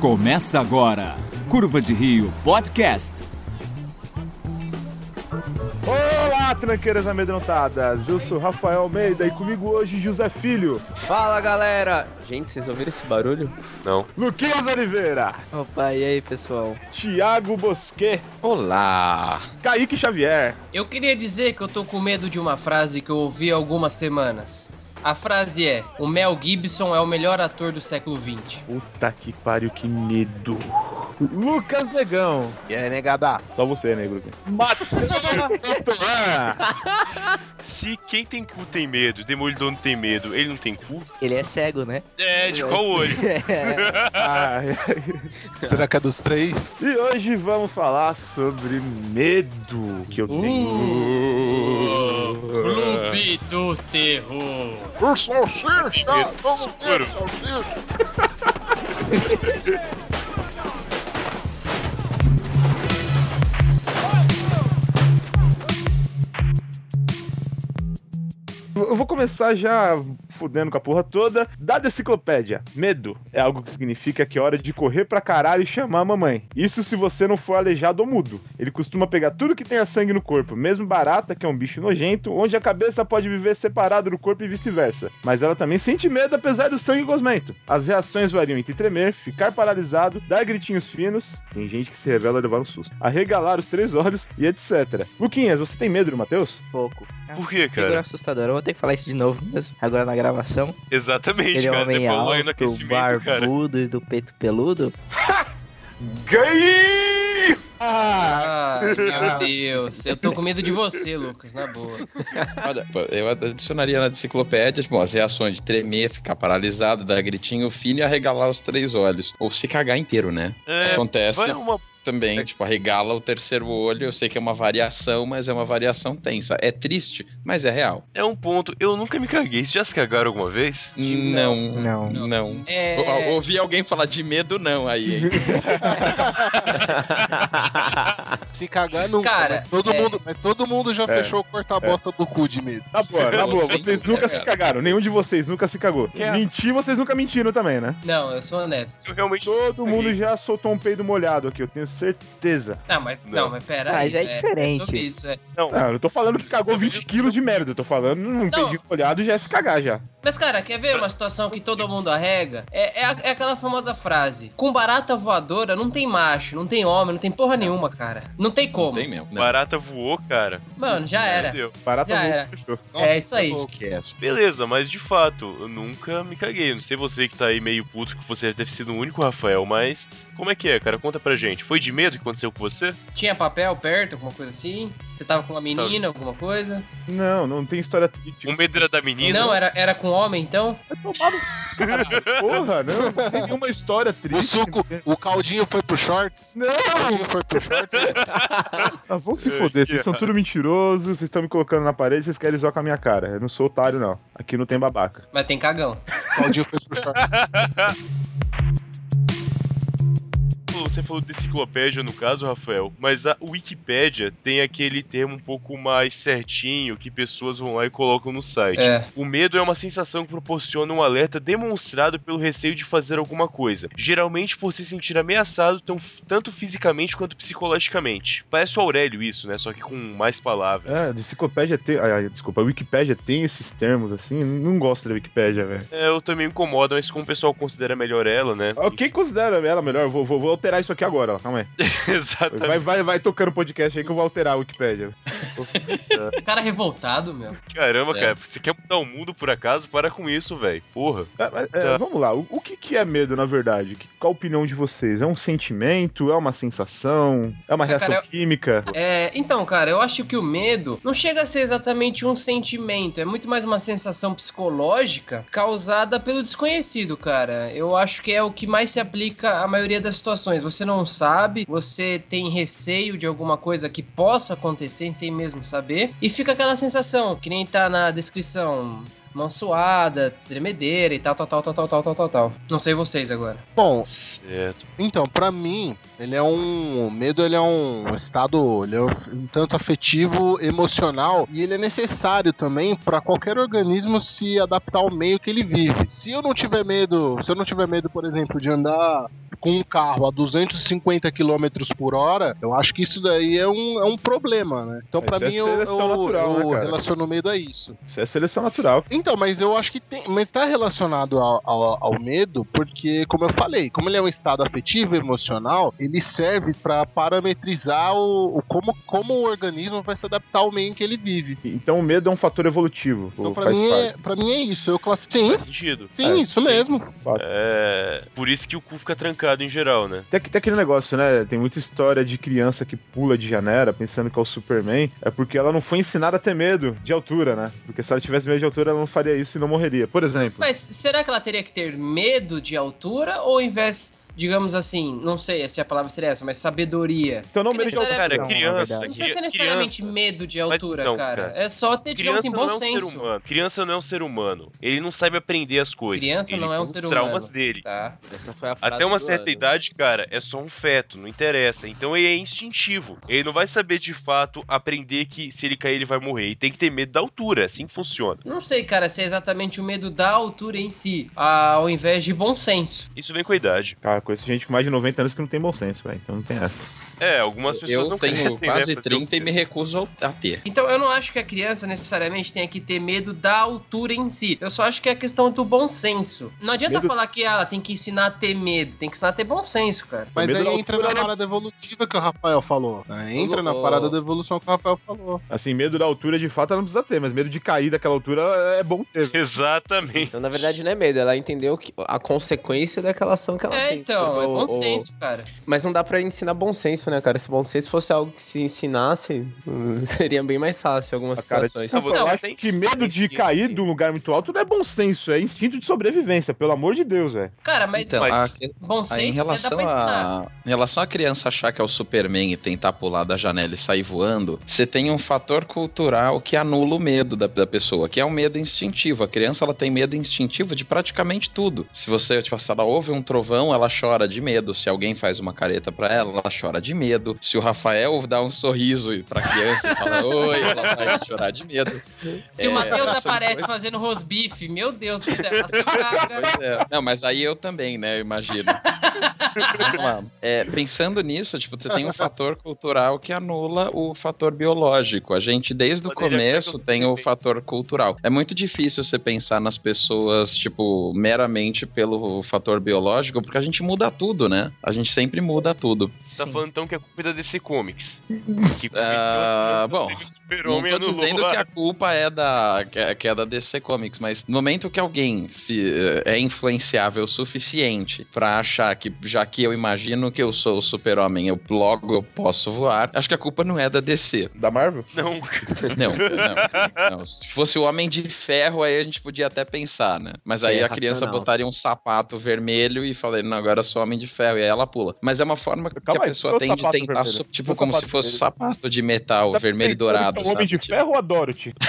Começa agora, Curva de Rio Podcast. Olá, tranqueiras amedrontadas! Eu sou Rafael Almeida e comigo hoje José Filho, Fala galera! Gente, vocês ouviram esse barulho? Não. Luquinhas Oliveira, Opa, e aí pessoal? Thiago Bosquet, Olá! Kaique Xavier. Eu queria dizer que eu tô com medo de uma frase que eu ouvi há algumas semanas. A frase é: O Mel Gibson é o melhor ator do século XX. Puta que pariu, que medo. Lucas Negão. E aí, negada? Só você, negro. Matheus. Se quem tem cu tem medo, Demolidor não tem medo, ele não tem cu? Ele é cego, né? É, de qual olho? Ai, Será que é dos três? E hoje vamos falar sobre medo que eu tenho. Uh, Clube do Terror. Tem medo do escuro. Eu vou começar já fudendo com a porra toda. Dada enciclopédia, medo é algo que significa que é hora de correr pra caralho e chamar a mamãe. Isso se você não for aleijado ou mudo. Ele costuma pegar tudo que tenha sangue no corpo, mesmo barata, que é um bicho nojento, onde a cabeça pode viver separado do corpo e vice-versa. Mas ela também sente medo apesar do sangue gosmento. As reações variam entre tremer, ficar paralisado, dar gritinhos finos, tem gente que se revela levar um susto, arregalar os três olhos e etc. Luquinhas, você tem medo do Matheus? Pouco. Por que, Figura cara? assustadora. Eu vou ter que falar isso de novo mesmo. Agora na gravação. Exatamente, Ele é cara. Você homem falou aí no alto, aquecimento, cara. barbudo e do peito peludo. Ah, meu Deus. Eu tô com medo de você, Lucas, na boa. Olha, eu adicionaria na enciclopédia tipo, as reações de tremer, ficar paralisado, dar gritinho fino e arregalar os três olhos. Ou se cagar inteiro, né? É, Acontece vai uma... também, tipo, arregala o terceiro olho. Eu sei que é uma variação, mas é uma variação tensa. É triste, mas é real. é um ponto. Eu nunca me caguei. Vocês já se cagaram alguma vez? Não, Não. não. É. Eu- Ouvi alguém falar de medo, não, aí. Se cagar nunca. Cara, mas todo, é- mundo, mas todo mundo já É. fechou o corta-bosta do cu de medo. Na boa, na boa, Vocês nunca nunca se cagaram. Nenhum de vocês nunca se cagou. Que é? Mentir, vocês nunca mentiram também, né? Não, eu sou honesto. Eu realmente. Todo mundo já soltou um peido molhado aqui, eu tenho certeza. Não, mas Não. não, mas pera Mas aí, é diferente. sobre isso, é. Não, Não, eu tô falando que cagou 20 quilos de merda. Eu tô falando um peidinho molhado já é se cagar já. Mas, cara, quer ver uma situação que todo mundo arrega? É, é, é aquela famosa frase: com barata voadora não tem macho, não tem homem, não tem porra nenhuma, cara. Não tem como. Tem mesmo. Não. barata voou, cara. Mano, já era. Entendeu? Barata Já voou, era. fechou. É isso aí. Beleza, mas de fato, eu nunca me caguei. Não sei você que tá aí meio puto que você deve ter sido o único Rafael, mas como é que é, cara? Conta pra gente. Foi de medo que aconteceu com você? Tinha papel perto, alguma coisa assim? Você tava com uma menina, alguma coisa? Não, não tem história triste. O medo era da menina? Não, era, era com homem, então? Porra, não. Não tem nenhuma história O triste. suco, o caldinho foi pro short. Não! O caldinho foi pro short. Ah, vão se É, foder, vocês são tudo mentirosos, vocês estão me colocando na parede, vocês querem zoar com a minha cara. Eu não sou otário, não. Aqui não tem babaca. Mas tem cagão. O caldinho foi pro short. Você falou de enciclopédia no caso, Rafael, mas a Wikipédia tem aquele termo um pouco mais certinho que pessoas vão lá e colocam no site. É. O medo é uma sensação que proporciona um alerta demonstrado pelo receio de fazer alguma coisa, geralmente por se sentir ameaçado tão- tanto fisicamente quanto psicologicamente. Parece o Aurélio isso, né? Só que com mais palavras. É, a enciclopédia tem. Desculpa, a Wikipédia tem esses termos assim. Não gosto da Wikipédia, velho. É, eu também me incomodo, mas como o pessoal considera melhor ela, né? Ah, Quem considera ela melhor? Vou, vou, vou alterar isso aqui agora, ó. Calma aí. Exatamente. Vai, vai, vai tocando podcast aí que eu vou alterar a Wikipédia. Cara revoltado, meu. Caramba, É. cara, você quer mudar o mundo por acaso? Para com isso, velho. Porra. É, mas, é, Tá. Vamos lá, o, o que, que é medo, na verdade? Que- qual a opinião de vocês? É um sentimento? É uma sensação? É uma reação cara, eu- química? É, então, cara, eu acho que o medo não chega a ser exatamente um sentimento, é muito mais uma sensação psicológica causada pelo desconhecido, cara. Eu acho que é o que mais se aplica à maioria das situações. Você não sabe, você tem receio de alguma coisa que possa acontecer sem mesmo saber, e fica aquela sensação, que nem tá na descrição. mão suada, tremedeira e tal, tal, tal, tal, tal, tal, tal, tal, tal. Não sei vocês agora. Bom, Certo. então, pra mim, ele é um. O medo ele é um estado. Ele é um tanto afetivo, emocional, e ele é necessário também pra qualquer organismo se adaptar ao meio que ele vive. Se eu não tiver medo, se eu não tiver medo, por exemplo, de andar com um carro a 250 km por hora, eu acho que isso daí é um, é um problema, né? Então, pra isso mim, é eu, eu, natural, né, eu cara? relaciono o medo a isso. Isso é seleção natural. Então, mas eu acho que tem. Mas tá relacionado ao, ao, ao medo, porque, como eu falei, como ele é um estado afetivo e emocional, ele serve pra parametrizar o, o como, como o organismo vai se adaptar ao meio em que ele vive. Então o medo é um fator evolutivo. Então, pra faz mim, parte. é, pra mim é isso. Eu classifico. Sim, Faz sentido. sim, É, isso sim. mesmo. É. Por isso que o cu fica trancado em geral, né? Tem, tem aquele negócio, né? Tem muita história de criança que pula de janela pensando que é o Superman. É porque ela não foi ensinada a ter medo de altura, né? Porque se ela tivesse medo de altura, ela não faria isso e não morreria. Por exemplo. Mas será que ela teria que ter medo de altura ou ao invés, digamos assim, não sei se a palavra seria essa, mas sabedoria? Então não medo de necessariamente- altura. Cara, criança. Não precisa ser necessariamente criança- medo de altura, então, cara. cara, É só ter, digamos assim, não bom é um senso. ser humano. Criança não é um ser humano. Ele não sabe aprender as coisas. Criança Ele não é um os ser traumas humano. dele. Tá. Essa foi a frase Até uma certa ano. idade, cara, é só um feto, não interessa. Então ele é instintivo. Ele não vai saber de fato aprender que se ele cair ele vai morrer. E tem que ter medo da altura, é assim que funciona. Não sei, cara, se é exatamente o medo da altura em si, ao invés de bom senso. Isso vem com a idade. Cara, conheço gente com mais de 90 anos que não tem bom senso, velho. Então não tem essa. É, algumas pessoas Eu não tenho crescem, quase né? fazer o 30 e me recuso a ter. Então eu não acho que a criança necessariamente tenha que ter medo da altura em si. Eu só acho que é a questão do bom senso. Não adianta Medo- falar que ah, ela tem que ensinar a ter medo, tem que ensinar a ter bom senso, cara. Mas medo aí entra altura, na ela- parada evolutiva que o Rafael falou. né? Entra na parada da evolução que o Rafael falou. Assim, medo da altura, de fato, ela não precisa ter, mas medo de cair daquela altura é bom ter. Exatamente. Então, na verdade, não é medo, ela entendeu que, a consequência daquela ação que ela É, tem. então, Tipo, é bom senso, cara. Mas não dá pra ensinar bom senso, né, cara? Se bom senso fosse algo que se ensinasse, seria bem mais fácil em algumas cara, situações. Você eu acho que medo de cair sim. de um lugar muito alto não é bom senso, é instinto de sobrevivência, pelo amor de Deus, velho. Cara, mas Então, Mas- a- bom Aí, senso em até dá relação pra ensinar. a em relação a criança achar que é o Superman e tentar pular da janela e sair voando, você tem um fator cultural que anula o medo da, da pessoa, que é um medo instintivo. A criança ela tem medo instintivo de praticamente tudo. Se você, tipo, se ela ouve um trovão, ela chora de medo. Se alguém faz uma careta pra ela, ela chora de medo. Se o Rafael dá um sorriso pra criança e fala oi, ela vai chorar de medo. Se o É, Matheus são aparece coisas- fazendo rosbife, meu Deus do céu. Pois é. Não, mas aí eu também, né? Eu imagino. Vamos lá. É, pensando nisso, tipo, você tem um fator cultural que anula o fator biológico. A gente, desde o começo, tem o fator cultural. É muito difícil você pensar nas pessoas, tipo, meramente pelo fator biológico, porque a gente muda tudo, né? A gente sempre muda tudo. Você tá falando então que é culpa da DC Comics. Que Ah, bom, o Não super-homem tô dizendo a- que a culpa é da, que é, é da DC Comics, mas no momento que alguém se eh, é influenciável o suficiente pra achar que, já que eu imagino que eu sou o super-homem, eu logo eu posso voar, acho que a culpa não é da DC. Da Marvel? Não, Não, não, não. Se fosse o Homem de Ferro, aí a gente podia até pensar, né? Mas aí é a criança racional. botaria um sapato vermelho e falei, não, agora eu sou Homem de Ferro, e aí ela pula. Mas é uma forma que Calma a aí, pessoa é tem de tentar, vermelho? tipo, como se fosse vermelho? sapato de metal, Tá vermelho e dourado. é o Homem de Ferro ou a Dorothy?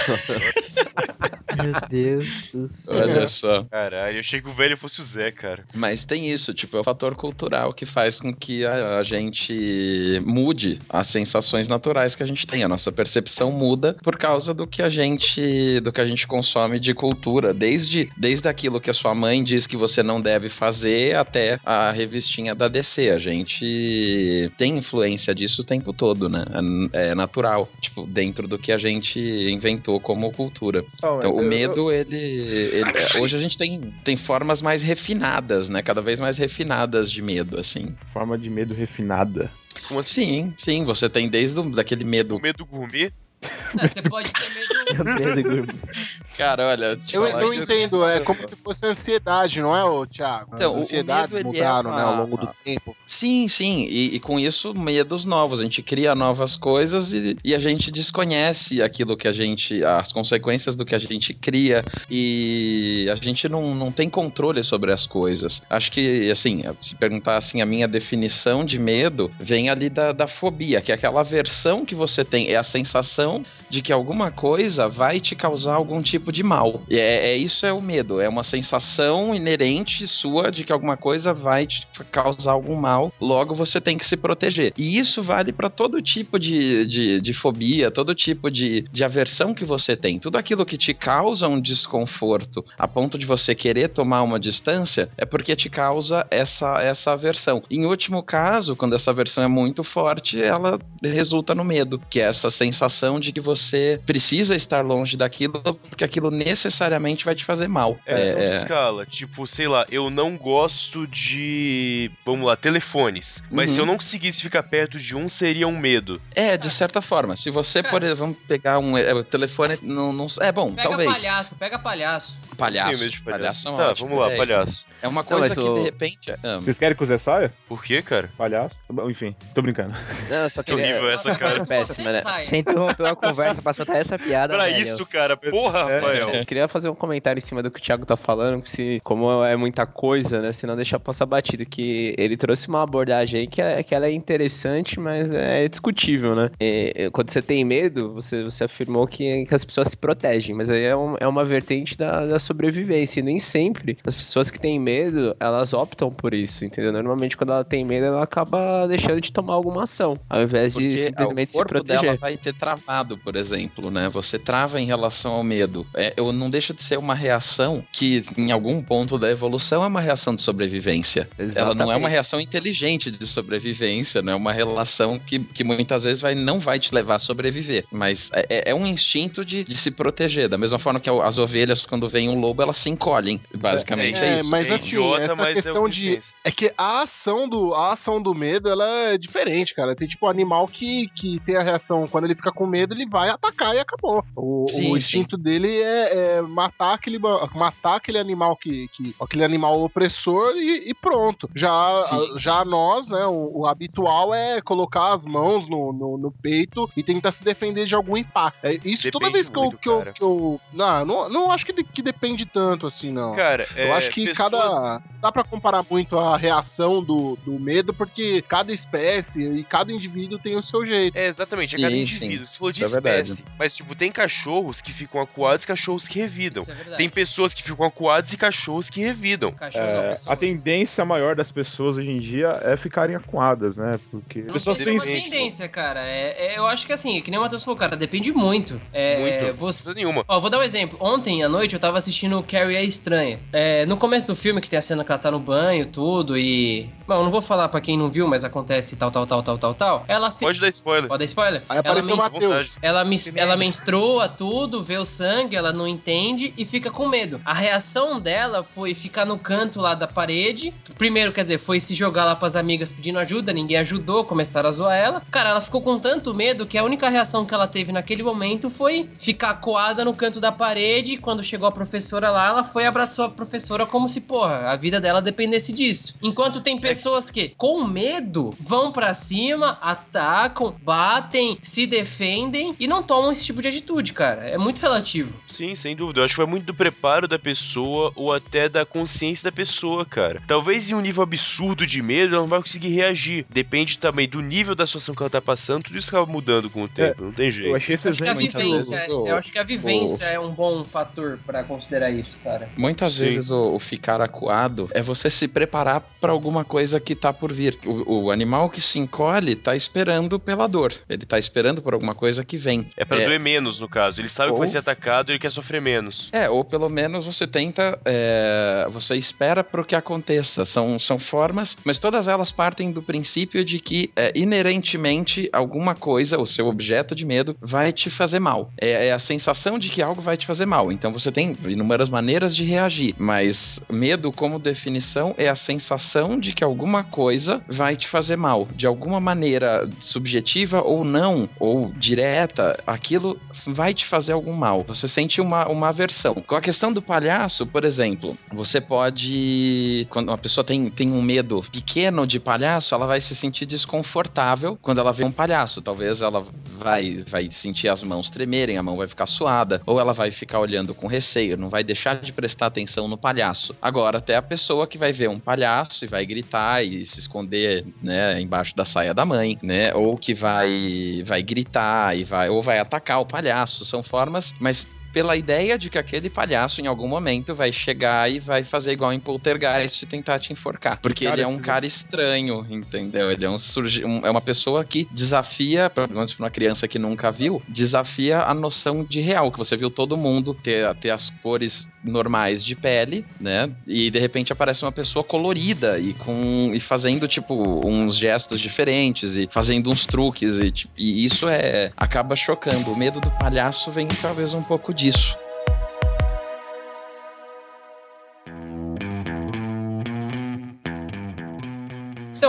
Meu Deus do céu. Olha só. caralho, eu achei que o velho fosse o Zé, cara. Mas tem isso, tipo, é o fator cultural que faz com que a, a gente mude as sensações naturais que a gente tem. A nossa percepção muda por causa do que a gente do que a gente consome de cultura, desde desde aquilo que a sua mãe diz que você não deve fazer até a revistinha da DC. A gente tem influência disso o tempo todo, né? É, é natural, tipo, dentro do que a gente inventou como cultura. Então, o medo, ele, ele- é, Hoje a gente tem, tem formas mais refinadas, né? Cada vez mais refinadas de medo, assim. Forma de medo refinada. Como assim? Sim, sim, você tem desde o, daquele medo. O medo gourmet? É, você pode ter medo. Cara, olha. Eu que- entendo, é como se fosse ansiedade, não é, ô, Thiago? Então, ansiedades ele mudaram, é né, ao uma- longo do tempo. Sim, sim, e, e com isso medos novos. A gente cria novas coisas e, e a gente desconhece aquilo que a gente. as consequências do que a gente cria e a gente não, não tem controle sobre as coisas. Acho que, assim, se perguntar assim, a minha definição de medo vem ali da, da fobia, que é aquela versão que você tem, é a sensação de que alguma coisa coisa vai te causar algum tipo de mal. E É, é isso é o medo, é uma sensação inerente sua de que alguma coisa vai te causar algum mal, logo você tem que se proteger. E isso vale para todo tipo de, de, de fobia, todo tipo de, de aversão que você tem. Tudo aquilo que te causa um desconforto a ponto de você querer tomar uma distância é porque te causa essa, essa aversão. Em último caso, quando essa aversão é muito forte, ela resulta no medo, que é essa sensação de que você precisa estar longe daquilo porque aquilo necessariamente vai te fazer mal. É, só escala. Tipo, sei lá, eu não gosto de. Vamos lá, telefones. Mas Uhum. se eu não conseguisse ficar perto de um, seria um medo. É, de certa forma. Se você, por exemplo, vamos pegar um é, o telefone, não, não é bom, Pega talvez. palhaço, pega palhaço. Palhaço. Tenho medo de palhaço. é um tá, ótimo, vamos lá, é. palhaço. É uma Não, coisa mas que o- de repente. ah, Vocês querem que o Zé saia? Por quê, cara? Palhaço? Enfim, tô brincando. Não, só Que horrível queria. essa, cara. Péssima, né? sai. Você interrompeu a conversa pra soltar essa piada, Pra velho. isso, cara. Porra, Rafael. Eu queria fazer um comentário em cima do que o Thiago tá falando, que se, como é muita coisa, né, se não deixar passar batido, que ele trouxe uma abordagem aí que, é, que ela é interessante, mas é discutível, né? E, quando você tem medo, você, você afirmou que, que as pessoas se protegem, mas aí é, um- é uma vertente da, da sobrevivência, e nem sempre as pessoas que têm medo, elas optam por isso, entendeu? Normalmente quando ela tem medo, ela acaba deixando de tomar alguma ação, ao invés de Porque simplesmente o se corpo proteger. dela vai ter travado, por exemplo, né? Você trava em relação ao medo. É, eu não deixa de ser uma reação que, em algum ponto da evolução, é uma reação de sobrevivência. Ela não é uma Exatamente. reação inteligente de sobrevivência, não é uma relação que, que muitas vezes vai, não vai te levar a sobreviver. Mas é, é um instinto de, de se proteger. Da mesma forma que as ovelhas, quando vem um lobo, elas se encolhem. Basicamente é, É, isso. mas é assim, idiota, essa mas é questão o que de-. É que a ação do, a ação do medo, ela é diferente, cara. Tem tipo animal que, que tem a reação, quando ele fica com medo, ele vai atacar e acabou. O, Sim, o sim. instinto dele é, é matar, aquele, matar aquele animal que, que aquele animal opressor e, e pronto. Já, Sim, a- já nós, né, o, o habitual é colocar as mãos no, no, no peito e tentar se defender de algum impacto. É, isso toda Depende vez que eu, muito, que eu, que eu- não, não, não acho que, de- que depende tanto assim, não. Cara, Eu é, acho que pessoas- cada. Dá pra comparar muito a reação do, do medo, porque cada espécie e cada indivíduo tem o seu jeito. É, exatamente, é cada Sim, indivíduo. sim. Você falou de Isso é espécie. Mas, tipo, tem cachorros que ficam acuados e cachorros que revidam. Isso é. Tem pessoas que ficam acuados e cachorros que revidam. É, a tendência maior das pessoas hoje em dia é ficarem acuadas, né? Porque Não pessoas sei se é uma tendência, cara. É, é- eu acho que assim, que nem o Matheus falou, cara, depende muito. É, Muito. Você... nenhuma. Ó, vou dar um exemplo. Ontem à noite eu tava assistindo Carrie a Estranha. É, no começo do filme, que tem a cena que ela tá no banho, tudo, e. Bom, não vou falar pra quem não viu, mas acontece tal, tal, tal, tal, tal, tal. Ela fi... Pode dar spoiler. Pode dar spoiler? Aí ela, apareceu o men- Matheus. Vontade. ela, mis- ela menstrua tudo, vê o sangue, ela não entende e fica com medo. A reação dela foi ficar no canto lá da parede. Primeiro, quer dizer, foi se jogar lá pras amigas pedindo ajuda, ninguém ajudou, começaram a zoar ela. Cara, ela ficou com tanto medo que a única reação que ela teve naquele momento foi ficar coada no canto da parede. Quando chegou a professora lá, ela foi e abraçou a professora como se, porra, a vida dela dependesse disso. Enquanto tem pessoas que, com medo, vão pra cima, atacam, batem, se defendem e não tomam esse tipo de atitude, cara. É muito relativo. Sim, sem dúvida. Eu acho que vai muito do preparo da pessoa ou até da consciência da pessoa, cara. Talvez em um nível absurdo de medo ela não vai conseguir reagir. Depende também do nível da situação que ela tá passando. Tudo isso acaba mudando com o tempo. não tem Eu jeito. achei esse Acho que a vivência, é- eu acho que a vivência é um bom fator pra considerar isso, cara. Muitas Sim. vezes o, o ficar acuado é você se preparar para alguma coisa que tá por vir. O, o animal que se encolhe tá esperando pela dor. Ele tá esperando por alguma coisa que vem. É pra doer menos, no caso. Ele sabe que Ou- vai ser atacado e ele quer sofrer menos. É, ou pelo menos você tenta, é, você espera para o que aconteça. São, são formas, mas todas elas partem do princípio de que é, inerentemente alguma coisa, o seu objeto de medo, vai te fazer mal. É, é a sensação de que algo vai te fazer mal. Então você tem inúmeras maneiras de reagir, mas medo, como definição, é a sensação de que alguma coisa vai te fazer mal. De alguma maneira subjetiva ou não, ou direta, aquilo vai te fazer algum mal. Você sente uma, uma aversão. Com a questão do palhaço, por exemplo, você pode. Quando uma pessoa tem, tem um medo pequeno de palhaço, ela vai se sentir desconfortável quando ela vê um palhaço. Talvez ela vai, vai sentir as mãos tremerem, a mão vai ficar suada, ou ela vai ficar olhando com receio, não vai deixar de prestar atenção no palhaço. Agora, até a pessoa que vai ver um palhaço e vai gritar e se esconder, né, embaixo da saia da mãe, né, ou que vai, vai gritar e vai, ou vai atacar o palhaço, são formas, mas pela ideia de que aquele palhaço em algum momento vai chegar e vai fazer igual em Poltergeist e tentar te enforcar. Porque Cara, ele é um cara estranho, entendeu? Ele é, um surgi um- é uma pessoa que desafia, pelo menos pra uma criança que nunca viu, desafia a noção de real, que você viu todo mundo ter, ter as cores normais de pele, né? E de repente aparece uma pessoa colorida e com e fazendo tipo uns gestos diferentes e fazendo uns truques e, e isso é acaba chocando. O medo do palhaço vem talvez um pouco disso.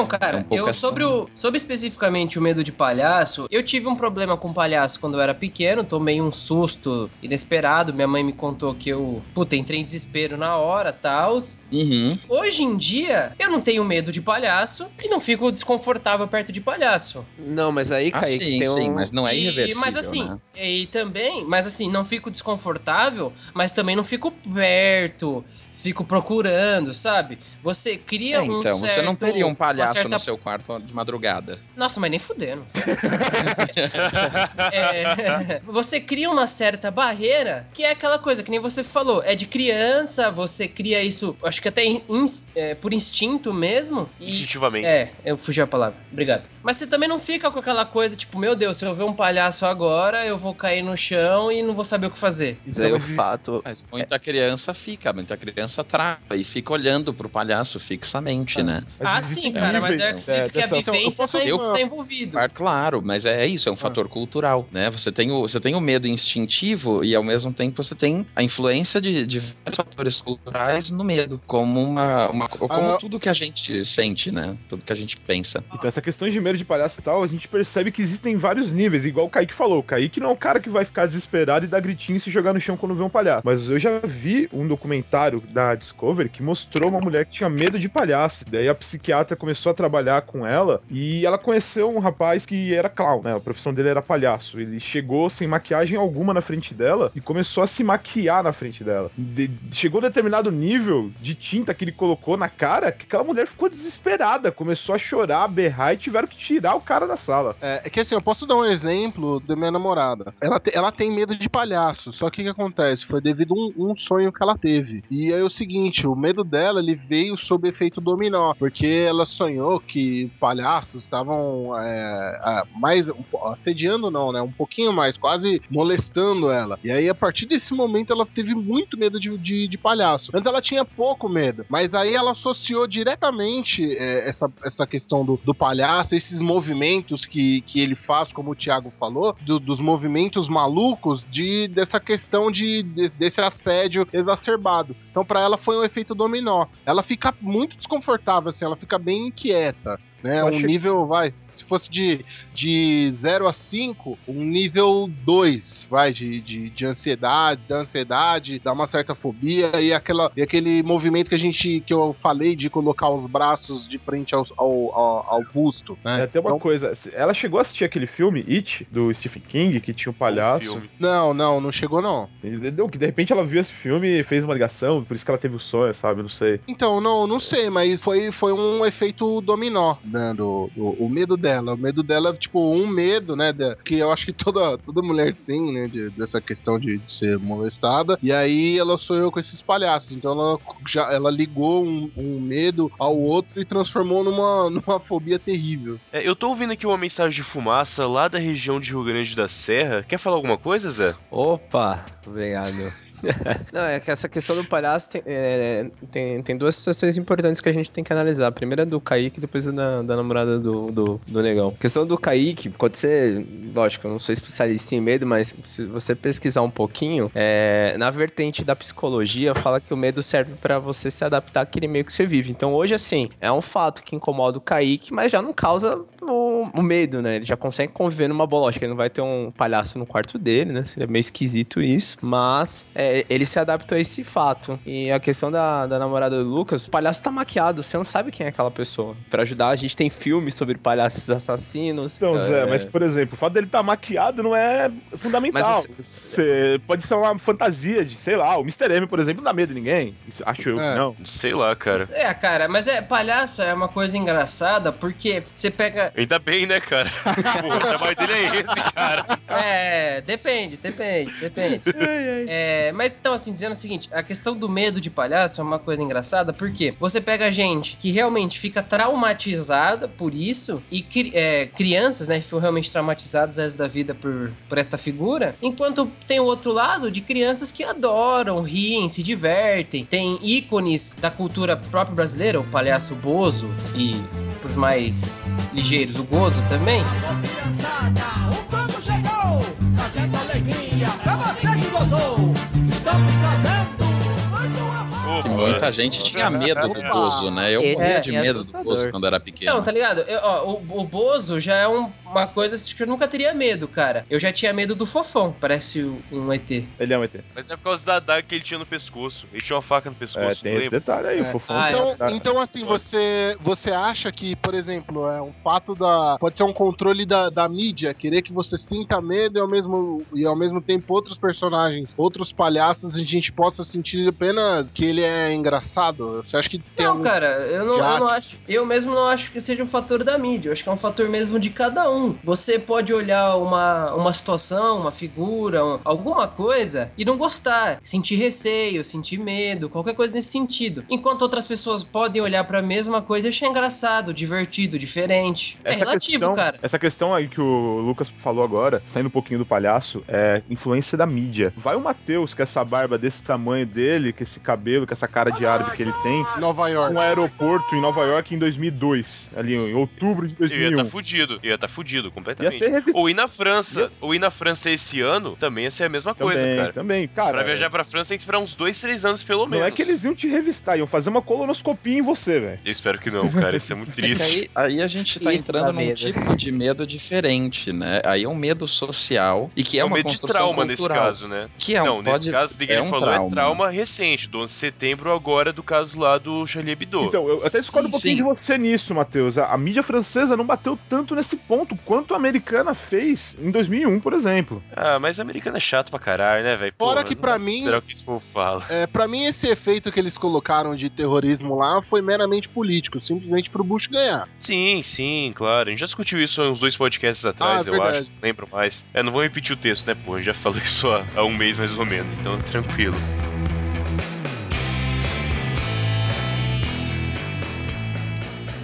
Então, É cara, um pouco eu assim. sobre o sobre especificamente o medo de palhaço, eu tive um problema com palhaço quando eu era pequeno, tomei um susto inesperado, minha mãe me contou que eu, puta, entrei em desespero na hora, tals. Uhum. Hoje em dia, eu não tenho medo de palhaço e não fico desconfortável perto de palhaço. Não, mas aí, Ah, Kaique, sim, tem sim, um... mas não é E- irreversível, mas assim, né? e também, mas assim, não fico desconfortável, mas também não fico perto, fico procurando, sabe? Você cria É, um então, certo, você não teria um palhaço certa no seu quarto de madrugada. Nossa, mas nem fudendo. É, você cria uma certa barreira que é aquela coisa que nem você falou. É de criança, você cria isso, acho que até ins- é, por instinto mesmo. E, Instintivamente. é, eu fugi a palavra. Obrigado. Mas você também não fica com aquela coisa, tipo, meu Deus, se eu ver um palhaço agora, eu vou cair no chão e não vou saber o que fazer. Mas aí o Então, fato... Mas muita criança fica, muita criança trava e fica olhando pro palhaço fixamente, né? Mas ah, existem sim, cara, mas eu níveis, acredito é, que a dessa- vivência eu tá, eu- tá envolvido. Claro, mas é, é isso, é um fator cultural, né? Você tem, o, você tem o medo instintivo e ao mesmo tempo você tem a influência de, de vários fatores culturais no medo, como uma, uma como Ah. tudo que a gente sente, né? Tudo que a gente pensa. Então, essa questão de medo de palhaço e tal, a gente percebe que existem vários níveis, igual o Kaique falou. O Kaique não é o cara que vai ficar desesperado e dar gritinho e se jogar no chão quando vê um palhaço. Mas eu já vi um documentário da Discovery que mostrou uma mulher que tinha medo de palhaço. Daí a psiquiatra começou a trabalhar com ela e ela conheceu um rapaz que era clown, né? A profissão dele era palhaço. Ele chegou sem maquiagem alguma na frente dela e começou a se maquiar na frente dela. De- chegou a determinado nível de tinta que ele colocou na cara que aquela mulher ficou desesperada, começou a chorar, a berrar e tiveram que tirar o cara da sala. É, é que assim, eu posso dar um exemplo da minha namorada. Ela, te- ela tem medo de palhaço, só que o que acontece? Foi devido a um, um sonho que ela teve. E é o seguinte, o medo dela, ele veio sob efeito dominó, porque ela sonhou que palhaços estavam é, mais, assediando não, né, um pouquinho mais, quase molestando ela. E aí a partir desse momento ela teve muito medo de, de, de palhaço. Antes ela tinha pouco medo, mas aí ela associou diretamente é, essa, essa questão do, do palhaço, esses movimentos que, que ele faz, como o Thiago falou, do- dos movimentos malucos de dessa questão de, de- desse assédio exacerbado. Então pra ela foi um efeito dominó. Ela fica muito desconfortável, assim, ela fica bem inquieta, né? Eu Um achei- nível, vai, se fosse de, de 0 a 5, um nível 2, vai, de, de, de ansiedade, da ansiedade, dá uma certa fobia e, aquela, e aquele movimento que a gente, que eu falei de colocar os braços de frente ao, ao, ao, ao busto, né? É até uma Então- coisa, ela chegou a assistir aquele filme, It, do Stephen King, que tinha um palhaço. filme. Não, não, não chegou não. Entendeu? Que de repente ela viu esse filme e fez uma ligação, por isso que ela teve o sonho, sabe? Não sei. Então, não, não sei, mas foi, foi um efeito dominó, né, do, do- o medo dela. O medo dela, tipo, um medo, né, da- que eu acho que toda, toda mulher tem, né, de- dessa questão de, de ser molestada. E aí ela sonhou com esses palhaços. Então ela, já, ela ligou um, um medo ao outro e transformou numa, numa fobia terrível. É, eu tô ouvindo aqui uma mensagem de fumaça lá da região de Rio Grande da Serra. Quer falar alguma coisa, Zé? Opa, obrigado. Não, é que essa questão do palhaço tem, é, tem, tem duas situações importantes que a gente tem que analisar. A primeira é do Kaique depois é da, da namorada do, do, do Negão. A questão do Kaique, quando você. Lógico, eu não sou especialista em medo, mas se você pesquisar um pouquinho, é, na vertente da psicologia, fala que o medo serve pra você se adaptar àquele meio que você vive. Então hoje, assim, é um fato que incomoda o Kaique, mas já não causa o o, medo, né? Ele já consegue conviver numa bola. Acho que ele não vai ter um palhaço no quarto dele, né? Seria meio esquisito isso. Mas é, ele se adaptou a esse fato. E a questão da, da namorada do Lucas, o palhaço tá maquiado, você não sabe quem é aquela pessoa. Pra ajudar, a gente tem filmes sobre palhaços assassinos. Então, É, Zé, mas por exemplo, o fato dele estar maquiado não é fundamental. Mas Você- pode ser uma fantasia de, sei lá, o Mr. M, por exemplo, não dá medo de ninguém. Isso, acho eu É. que não. Sei lá, cara. É, cara, mas é palhaço é uma coisa engraçada porque você pega. Ainda bem, né, cara? Pô, o trabalho dele é esse, cara. É, depende, depende, depende. É, mas então, assim, dizendo o seguinte: a questão do medo de palhaço é uma coisa engraçada porque você pega gente que realmente fica traumatizada por isso e cri- é, crianças, né, que ficam realmente traumatizados o resto da vida por, por esta figura, enquanto tem o outro lado de crianças que adoram, riem, se divertem. Tem ícones da cultura própria brasileira, o palhaço Bozo e pros mais ligeiros, o Gozo também. criançada, o canto chegou, trazendo alegria pra você que gozou. Estamos trazendo muita gente tinha medo do! Bozo, né? Eu Esse morria é de medo do assustador. Bozo quando era pequeno. Então, tá ligado? Eu- ó, o, o Bozo já é um- uma coisa que eu nunca teria medo, cara. Eu já tinha medo do Fofão, parece um ET. Ele é um ET. Mas é por causa da adaga que ele tinha no pescoço. Ele tinha uma faca no É, pescoço, tem não esse detalhe aí, É. o fofão. Ah, Então, tá- então assim, você, você acha que, por exemplo, é um fato da. Pode ser um controle da, da mídia, querer que você sinta medo e ao, mesmo, e ao mesmo tempo outros personagens, outros palhaços, a gente possa sentir apenas que ele é engraçado? Você acha que tem Não, algum- cara, eu não, eu não acho. Eu mesmo não acho que seja um fator da mídia. Eu acho que é um fator mesmo de cada um. Você pode olhar uma, uma situação, uma figura, um- alguma coisa e não gostar. Sentir receio, sentir medo, qualquer coisa nesse sentido. Enquanto outras pessoas podem olhar pra mesma coisa e achar engraçado, divertido, diferente. É relativo, questão, cara. Essa questão aí que o Lucas falou agora, saindo um pouquinho do palhaço, é influência da mídia. Vai o Matheus, com essa barba desse tamanho dele, com esse cabelo, com essa cara de árabe que ele tem, Nova York. um aeroporto em Nova York em 2002, ali em outubro de Eu ia 2001. estar tá fudido. Eu ia estar tá fudido Ia completamente. ser revista. Ou ir na França. Ou ir na França esse ano também ia ser a mesma coisa, também, cara. também. Cara, Pra viajar pra França tem que esperar uns dois, três anos pelo não menos. é que eles iam te revistar, iam fazer uma colonoscopia em você, velho. Eu espero que não, cara. Isso é muito É triste. aí, aí a gente tá Isso entrando num medo. tipo de medo diferente, né? Aí é um medo social e que é, É um uma medo de trauma nesse cultural, caso, né? Que é um, não, nesse pode- caso do que é ele um falou trauma. é trauma recente, do 11 de setembro agora do caso lá do Charlie Hebdo. Então, eu até discordo Sim, um pouquinho sim. de você nisso, Matheus. A, a mídia francesa não bateu tanto nesse ponto quanto a americana fez em 2001, por exemplo. Ah, mas americano é chato pra caralho, né, velho? Fora que pra mim- Será que esse povo fala? É, pra mim, esse efeito que eles colocaram de terrorismo lá foi meramente político, simplesmente pro Bush ganhar. Sim, sim, claro. A gente já discutiu isso há uns dois podcasts atrás, Ah, eu verdade. acho. Não lembro mais. É, não vou repetir o texto, né, pô? A gente já falou isso há, há um mês mais ou menos, então tranquilo.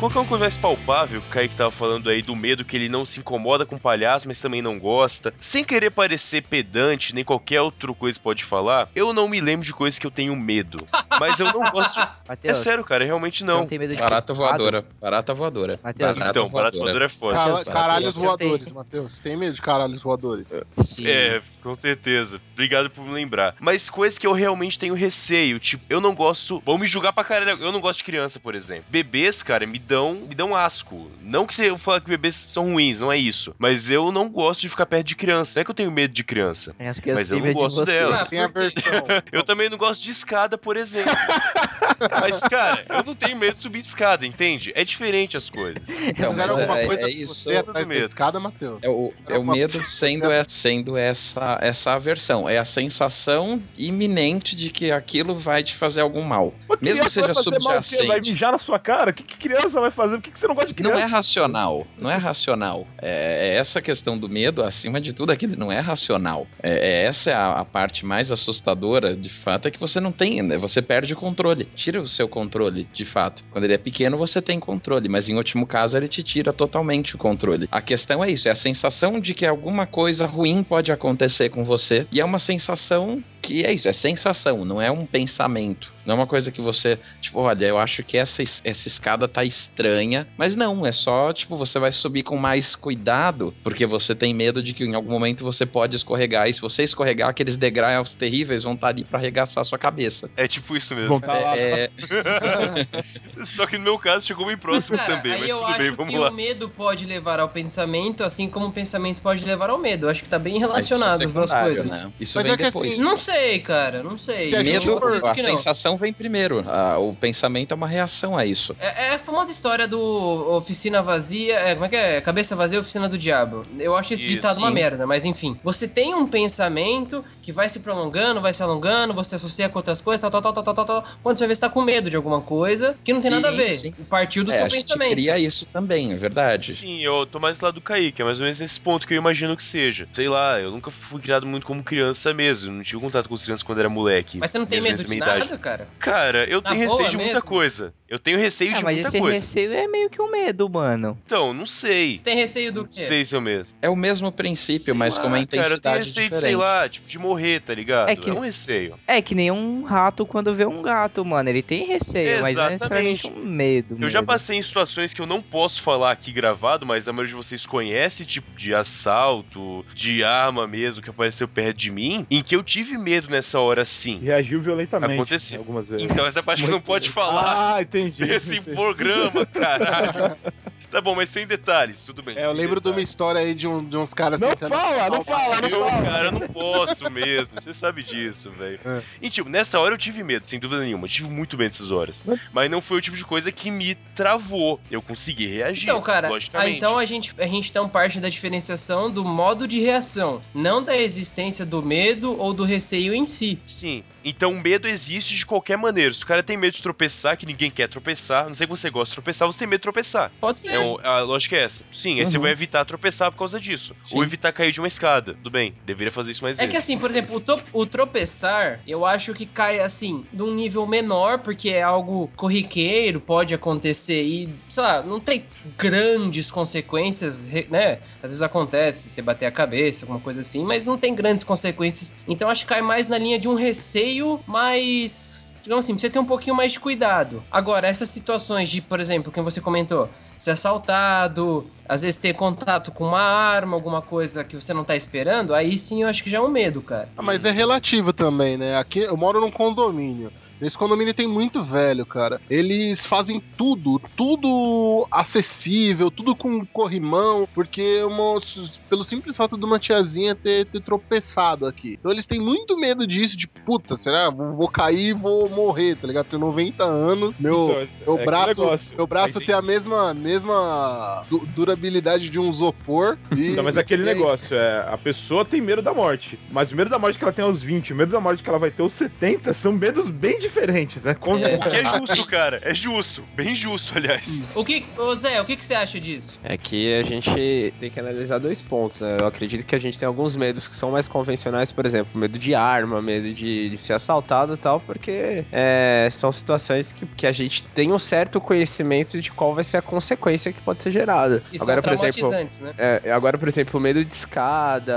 Qual que é uma coisa mais palpável que o Kaique tava falando aí do medo que ele não se incomoda com palhaço, mas também não gosta? Sem querer parecer pedante, nem qualquer outra coisa pode falar, eu não me lembro de coisas que eu tenho medo. Mas eu não gosto. de- É Matheus, sério, cara, realmente você não. não tem medo de Barata voadora. Barata voadora. Matheus, Barata Então, barato voador é foda. Caralhos você tem- voadores, Matheus. Tem medo de caralhos voadores? Sim. É, com certeza. Obrigado por me lembrar. Mas coisas que eu realmente tenho receio, tipo, eu não gosto. Vão me julgar pra caralho. Eu não gosto de criança, por exemplo. Bebês, cara, me dão, me dão asco. Não que você eu fale que bebês são ruins, não é isso. Mas eu não gosto de ficar perto de criança. Não é que eu tenho medo de criança. É, As crianças Mas eu têm não medo de gosto você. delas. Ah. Eu também não gosto de escada, por exemplo. Mas, cara, eu não tenho medo de subir escada, entende? É diferente as coisas. Então, mas alguma é, coisa é com isso. você da medo. escada, Matheus? É o, é o medo sendo, é, sendo essa, essa aversão. É a sensação iminente de que aquilo vai te fazer algum mal. Mesmo que seja vai fazer mal o quê? Vai subjacente. mijar na sua cara? O que, que criança vai fazer? Por que, que você não gosta de Não criança? é racional, não é racional. É, é essa questão do medo, acima de tudo, aquilo não é racional. É, é essa é a, a parte mais assustadora, de fato, é que você não tem, né? você perde o controle. Tira o seu controle, de fato. Quando ele é pequeno, você tem controle, mas em último caso, ele te tira totalmente o controle. A questão é isso, é a sensação de que alguma coisa ruim pode acontecer com você, e é uma sensação que é isso, é sensação, não é um pensamento. Não é uma coisa que você, tipo, olha, eu acho que essa, es- essa escada tá estranha. Mas não, é só, tipo, você vai subir com mais cuidado, porque você tem medo de que em algum momento você pode escorregar. E se você escorregar, aqueles degraus terríveis vão estar ali pra arregaçar a sua cabeça. É tipo isso mesmo. Tá lá. É, Só que no meu caso chegou bem próximo Cara, também, mas eu tudo acho bem, vamos que lá. o medo pode levar ao pensamento, assim como o pensamento pode levar ao medo. Eu acho que tá bem mas isso é relacionado as duas coisas. né? Isso Mas vem é depois. Não sei, cara, não sei. Gente Medo, a que não. sensação vem primeiro. a- o pensamento é uma reação a isso. É, é a famosa história do oficina vazia. é, como é que é? Cabeça vazia, oficina do diabo. Eu acho esse Isso, ditado uma sim. merda, mas enfim. Você tem um pensamento que vai se prolongando, vai se alongando, você associa com outras coisas, tal, tal, tal, tal, tal, tal, tal. Quando você vê, você tá com medo de alguma coisa que não tem nada a Sim, ver. sim. Partiu do É, seu a gente pensamento. cria isso também, é verdade. Sim, eu tô mais lado do Kaique, é mais ou menos nesse ponto que eu imagino que seja. Sei lá, eu nunca fui criado muito como criança mesmo, não tive contato com as crianças quando era moleque. Mas você não tem medo de nada, idade. cara? Cara, eu Na tenho receio de muita mesmo? coisa. Eu tenho receio Ah, de mas muita esse coisa. receio é meio que um medo, mano. Então, não sei. Você tem receio do Não quê? sei se é o mesmo. É o mesmo princípio, Sei mas lá, com uma intensidade Cara, eu tenho receio de, sei diferente. lá, tipo, de morrer, tá ligado? É que- um receio. É que nem um rato quando vê um gato, mano. Ele tem receio, mas não é necessariamente um medo. Eu já medo. passei em situações que eu não posso falar aqui gravado, mas a maioria de vocês conhece, tipo, de assalto, de arma mesmo, que apareceu perto de mim, em que eu tive medo nessa hora sim. Reagiu violentamente. Aconteceu. Algumas vezes. Então, essa parte que não pode falar Ah, entendi. entendi. programa, caralho. Tá bom, mas sem detalhes, tudo bem. É, eu lembro de uma detalhes. história aí de, um- de uns caras Não fala, não fala, não Eu, fala. cara, eu não posso mesmo. Você sabe disso, velho. É. E, tipo, nessa hora eu tive medo, sem dúvida nenhuma. Eu tive muito medo nessas horas. Mas não foi o tipo de coisa que me travou. Eu consegui reagir. Então, cara, ah, logicamente. então a gente, a gente então parte da diferenciação do modo de reação, não da existência do medo ou do receio em si. Sim. Então o medo existe de qualquer maneira. Se o cara tem medo de tropeçar, que ninguém quer tropeçar, não sei que você gosta de tropeçar, você tem medo de tropeçar. Pode ser. É, o- a lógica é essa. Sim, aí você Uhum. vai evitar tropeçar por causa disso. Sim. Ou evitar cair de uma escada. Tudo bem, deveria fazer isso mais É vezes. que assim, por exemplo, o, o tropeçar, eu acho que cai assim, num nível menor, porque é algo corriqueiro, pode acontecer e, sei lá, não tem grandes consequências, né? Às vezes acontece, você bater a cabeça, alguma coisa assim, mas não tem grandes consequências. Então acho que cai mais na linha de um receio mais. Digamos assim, você tem um pouquinho mais de cuidado. Agora, essas situações de, por exemplo, que você comentou, ser assaltado, às vezes ter contato com uma arma, alguma coisa que você não tá esperando, aí sim eu acho que já é um medo, cara. Ah, mas é relativo também, né? Aqui eu moro num condomínio. Esse condomínio tem muito velho, cara. Eles fazem tudo, tudo acessível, tudo com corrimão, porque uma- pelo simples fato de uma tiazinha ter, ter tropeçado aqui. Então eles têm muito medo disso, de puta, será? Vou, cair e vou morrer, tá ligado? Tenho 90 anos, meu, Então, meu é braço, meu braço tem a mesma, mesma du- durabilidade de um isopor. E, Então, mas é aquele negócio, é, a pessoa tem medo da morte, mas o medo da morte que ela tem aos 20, o medo da morte que ela vai ter aos 70 são medos bem diferentes, né? É. O que é justo, cara. É justo. Bem justo, aliás. O que, ô Zé, o que, que você acha disso? É que a gente tem que analisar dois pontos, né? Eu acredito que a gente tem alguns medos que são mais convencionais, por exemplo, medo de arma, medo de, de ser assaltado e tal, porque é, são situações que, que a gente tem um certo conhecimento de qual vai ser a consequência que pode ser gerada. E Agora, são por exemplo, né? é, agora, por exemplo, medo de escada,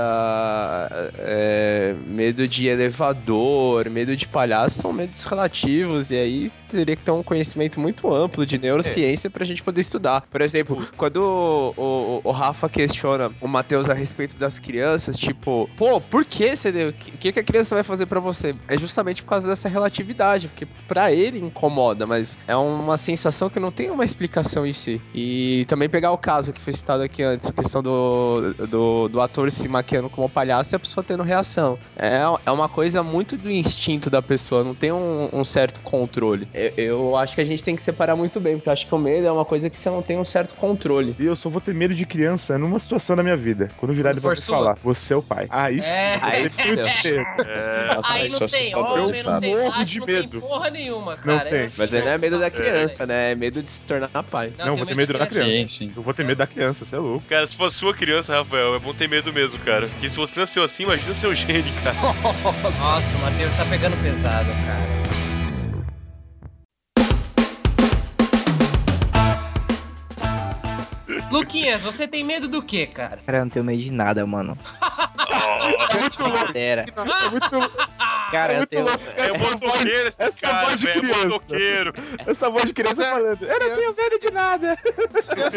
é, medo de elevador, medo de palhaço são medos relativos, e aí teria que ter um conhecimento muito amplo de neurociência pra gente poder estudar. Por exemplo, quando o, o- o Rafa questiona o Matheus a respeito das crianças, tipo, pô, por que você deu? O que, que a criança vai fazer pra você? É justamente por causa dessa relatividade, porque pra ele incomoda, mas é uma sensação que não tem uma explicação em si. E também pegar o caso que foi citado aqui antes, a questão do, do, do ator se maquiando como palhaço e a pessoa tendo reação. É, é uma coisa muito do instinto da pessoa, não tem um, um certo controle. Eu, eu acho que a gente tem que separar muito bem, porque eu acho que o medo é uma coisa que você não tem um certo controle. E eu só vou ter medo de criança numa situação da minha vida. Quando virar ele vai falar, você é o pai. Ah, isso. É. Aí, Tem muito medo. É. Nossa, Aí isso não é tem homem, não tem Morro macho, de não tem medo. porra nenhuma, cara. tem. É Mas aí não é medo da foda, criança, né? É medo de se tornar pai. Não, vou ter medo da criança. Sim, sim. Eu vou ter medo da criança, você é louco. Cara, se for sua criança, Rafael, é bom ter medo mesmo, cara. Porque se você nasceu assim, imagina seu gene, cara. Nossa, o Matheus tá pegando pesado, cara. Luquinhas, você tem medo do quê, cara? Cara, eu não tenho medo de nada, mano. É muito louco. Era. É muito, Cara, É eu muito tenho... louco. É o motoqueiro esse essa cara, voz de. É criança. motoqueiro. Essa voz de criança É. falando, eu não tenho medo de nada.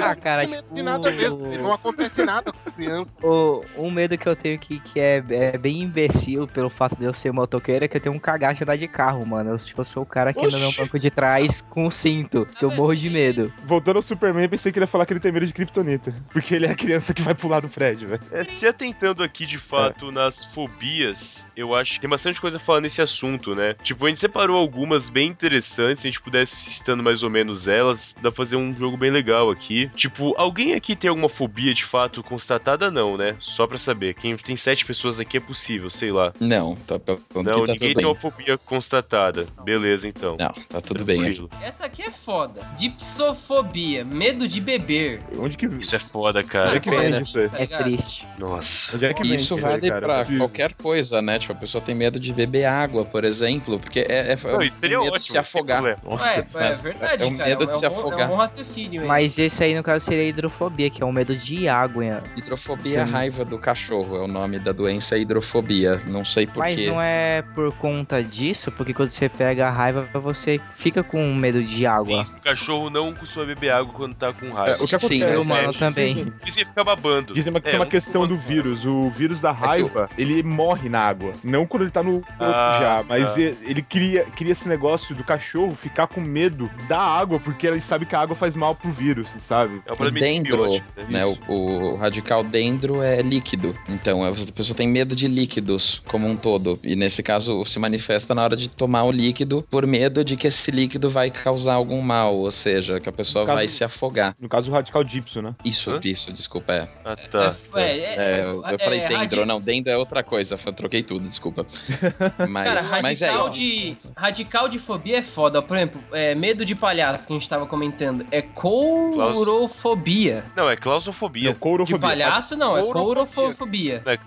Ah, cara, Não tipo... tem nada mesmo, não acontece nada com criança. O, um medo que eu tenho que, que é, é bem imbecil pelo fato de eu ser motoqueiro é que eu tenho um cagaço de andar de carro, mano. Eu, tipo, eu sou o cara que anda no Oxi. banco de trás com o cinto, que eu morro de medo. Voltando ao Superman, pensei que ele ia falar que ele tem medo de Kryptonita. Porque ele é a criança que vai pular do prédio, velho. É, se atentando aqui de fato nas fobias, eu acho que tem bastante coisa a falar nesse assunto, né? Tipo, a gente separou algumas bem interessantes, se a gente pudesse citando mais ou menos elas, dá pra fazer um jogo bem legal aqui. Tipo, alguém aqui tem alguma fobia de fato constatada? Não, né? Só pra saber. Quem tem sete pessoas aqui é possível, sei lá. Não, tá, Não, tá ninguém tudo tem uma bem. fobia constatada. Beleza, então. Não, tá tudo bem aqui. Tranquilo. Essa aqui é foda. Dipsofobia, medo de beber. Onde que, Isso é foda, onde cara. é que vem isso? Tá É triste. Nossa. Onde é que vem Isso vale cara? pra Preciso. qualquer coisa, né? Tipo, a pessoa tem medo de beber água, por exemplo, porque é, é, Não, isso seria medo ótimo. de se afogar. problema. Nossa, é verdade, é o cara. medo de é, um se bom, é um afogar. raciocínio, hein? Mas esse aí, no caso, seria hidrofobia, que é um medo de água. hein? Hidrofobia é raiva do cachorro, é o nome da doença é hidrofobia. Não sei Mas porquê. não é por conta disso, porque quando você pega a raiva, você fica com medo de água. Sim, o cachorro não costuma beber água quando tá com raiva. É, o que acontece Sim, é, humano é, também. E você fica babando. Dizem que É, tem uma um questão do vírus. O vírus da raiva, ele morre na água. Não quando ele tá no corpo Ah, já, mas tá. ele, ele cria, cria esse negócio do cachorro ficar com medo da água, porque ele sabe que a água faz mal pro vírus, sabe? É O problema dendro, simbiótico, né? O, o radical dendro é líquido. Então a pessoa tem medo de líquidos como um todo. E nesse caso se manifesta na hora de tomar o líquido por medo de que esse líquido vai causar algum mal. Ou seja, que a pessoa caso- vai se afogar. No caso, o radical dipso, né? Isso, Hã? isso, desculpa. É. Ah, tá. É, é, é, É, eu, eu é, falei é, dendro, não, dendro é outra coisa, eu troquei tudo, desculpa. Mas, Cara, mas é radical, de, radical de fobia é foda. Por exemplo, é, medo de palhaço que a gente tava comentando. É courofobia. Não, é claustrofobia. Não, courofobia. De palhaço, não, é Courofobia. courofobia. É.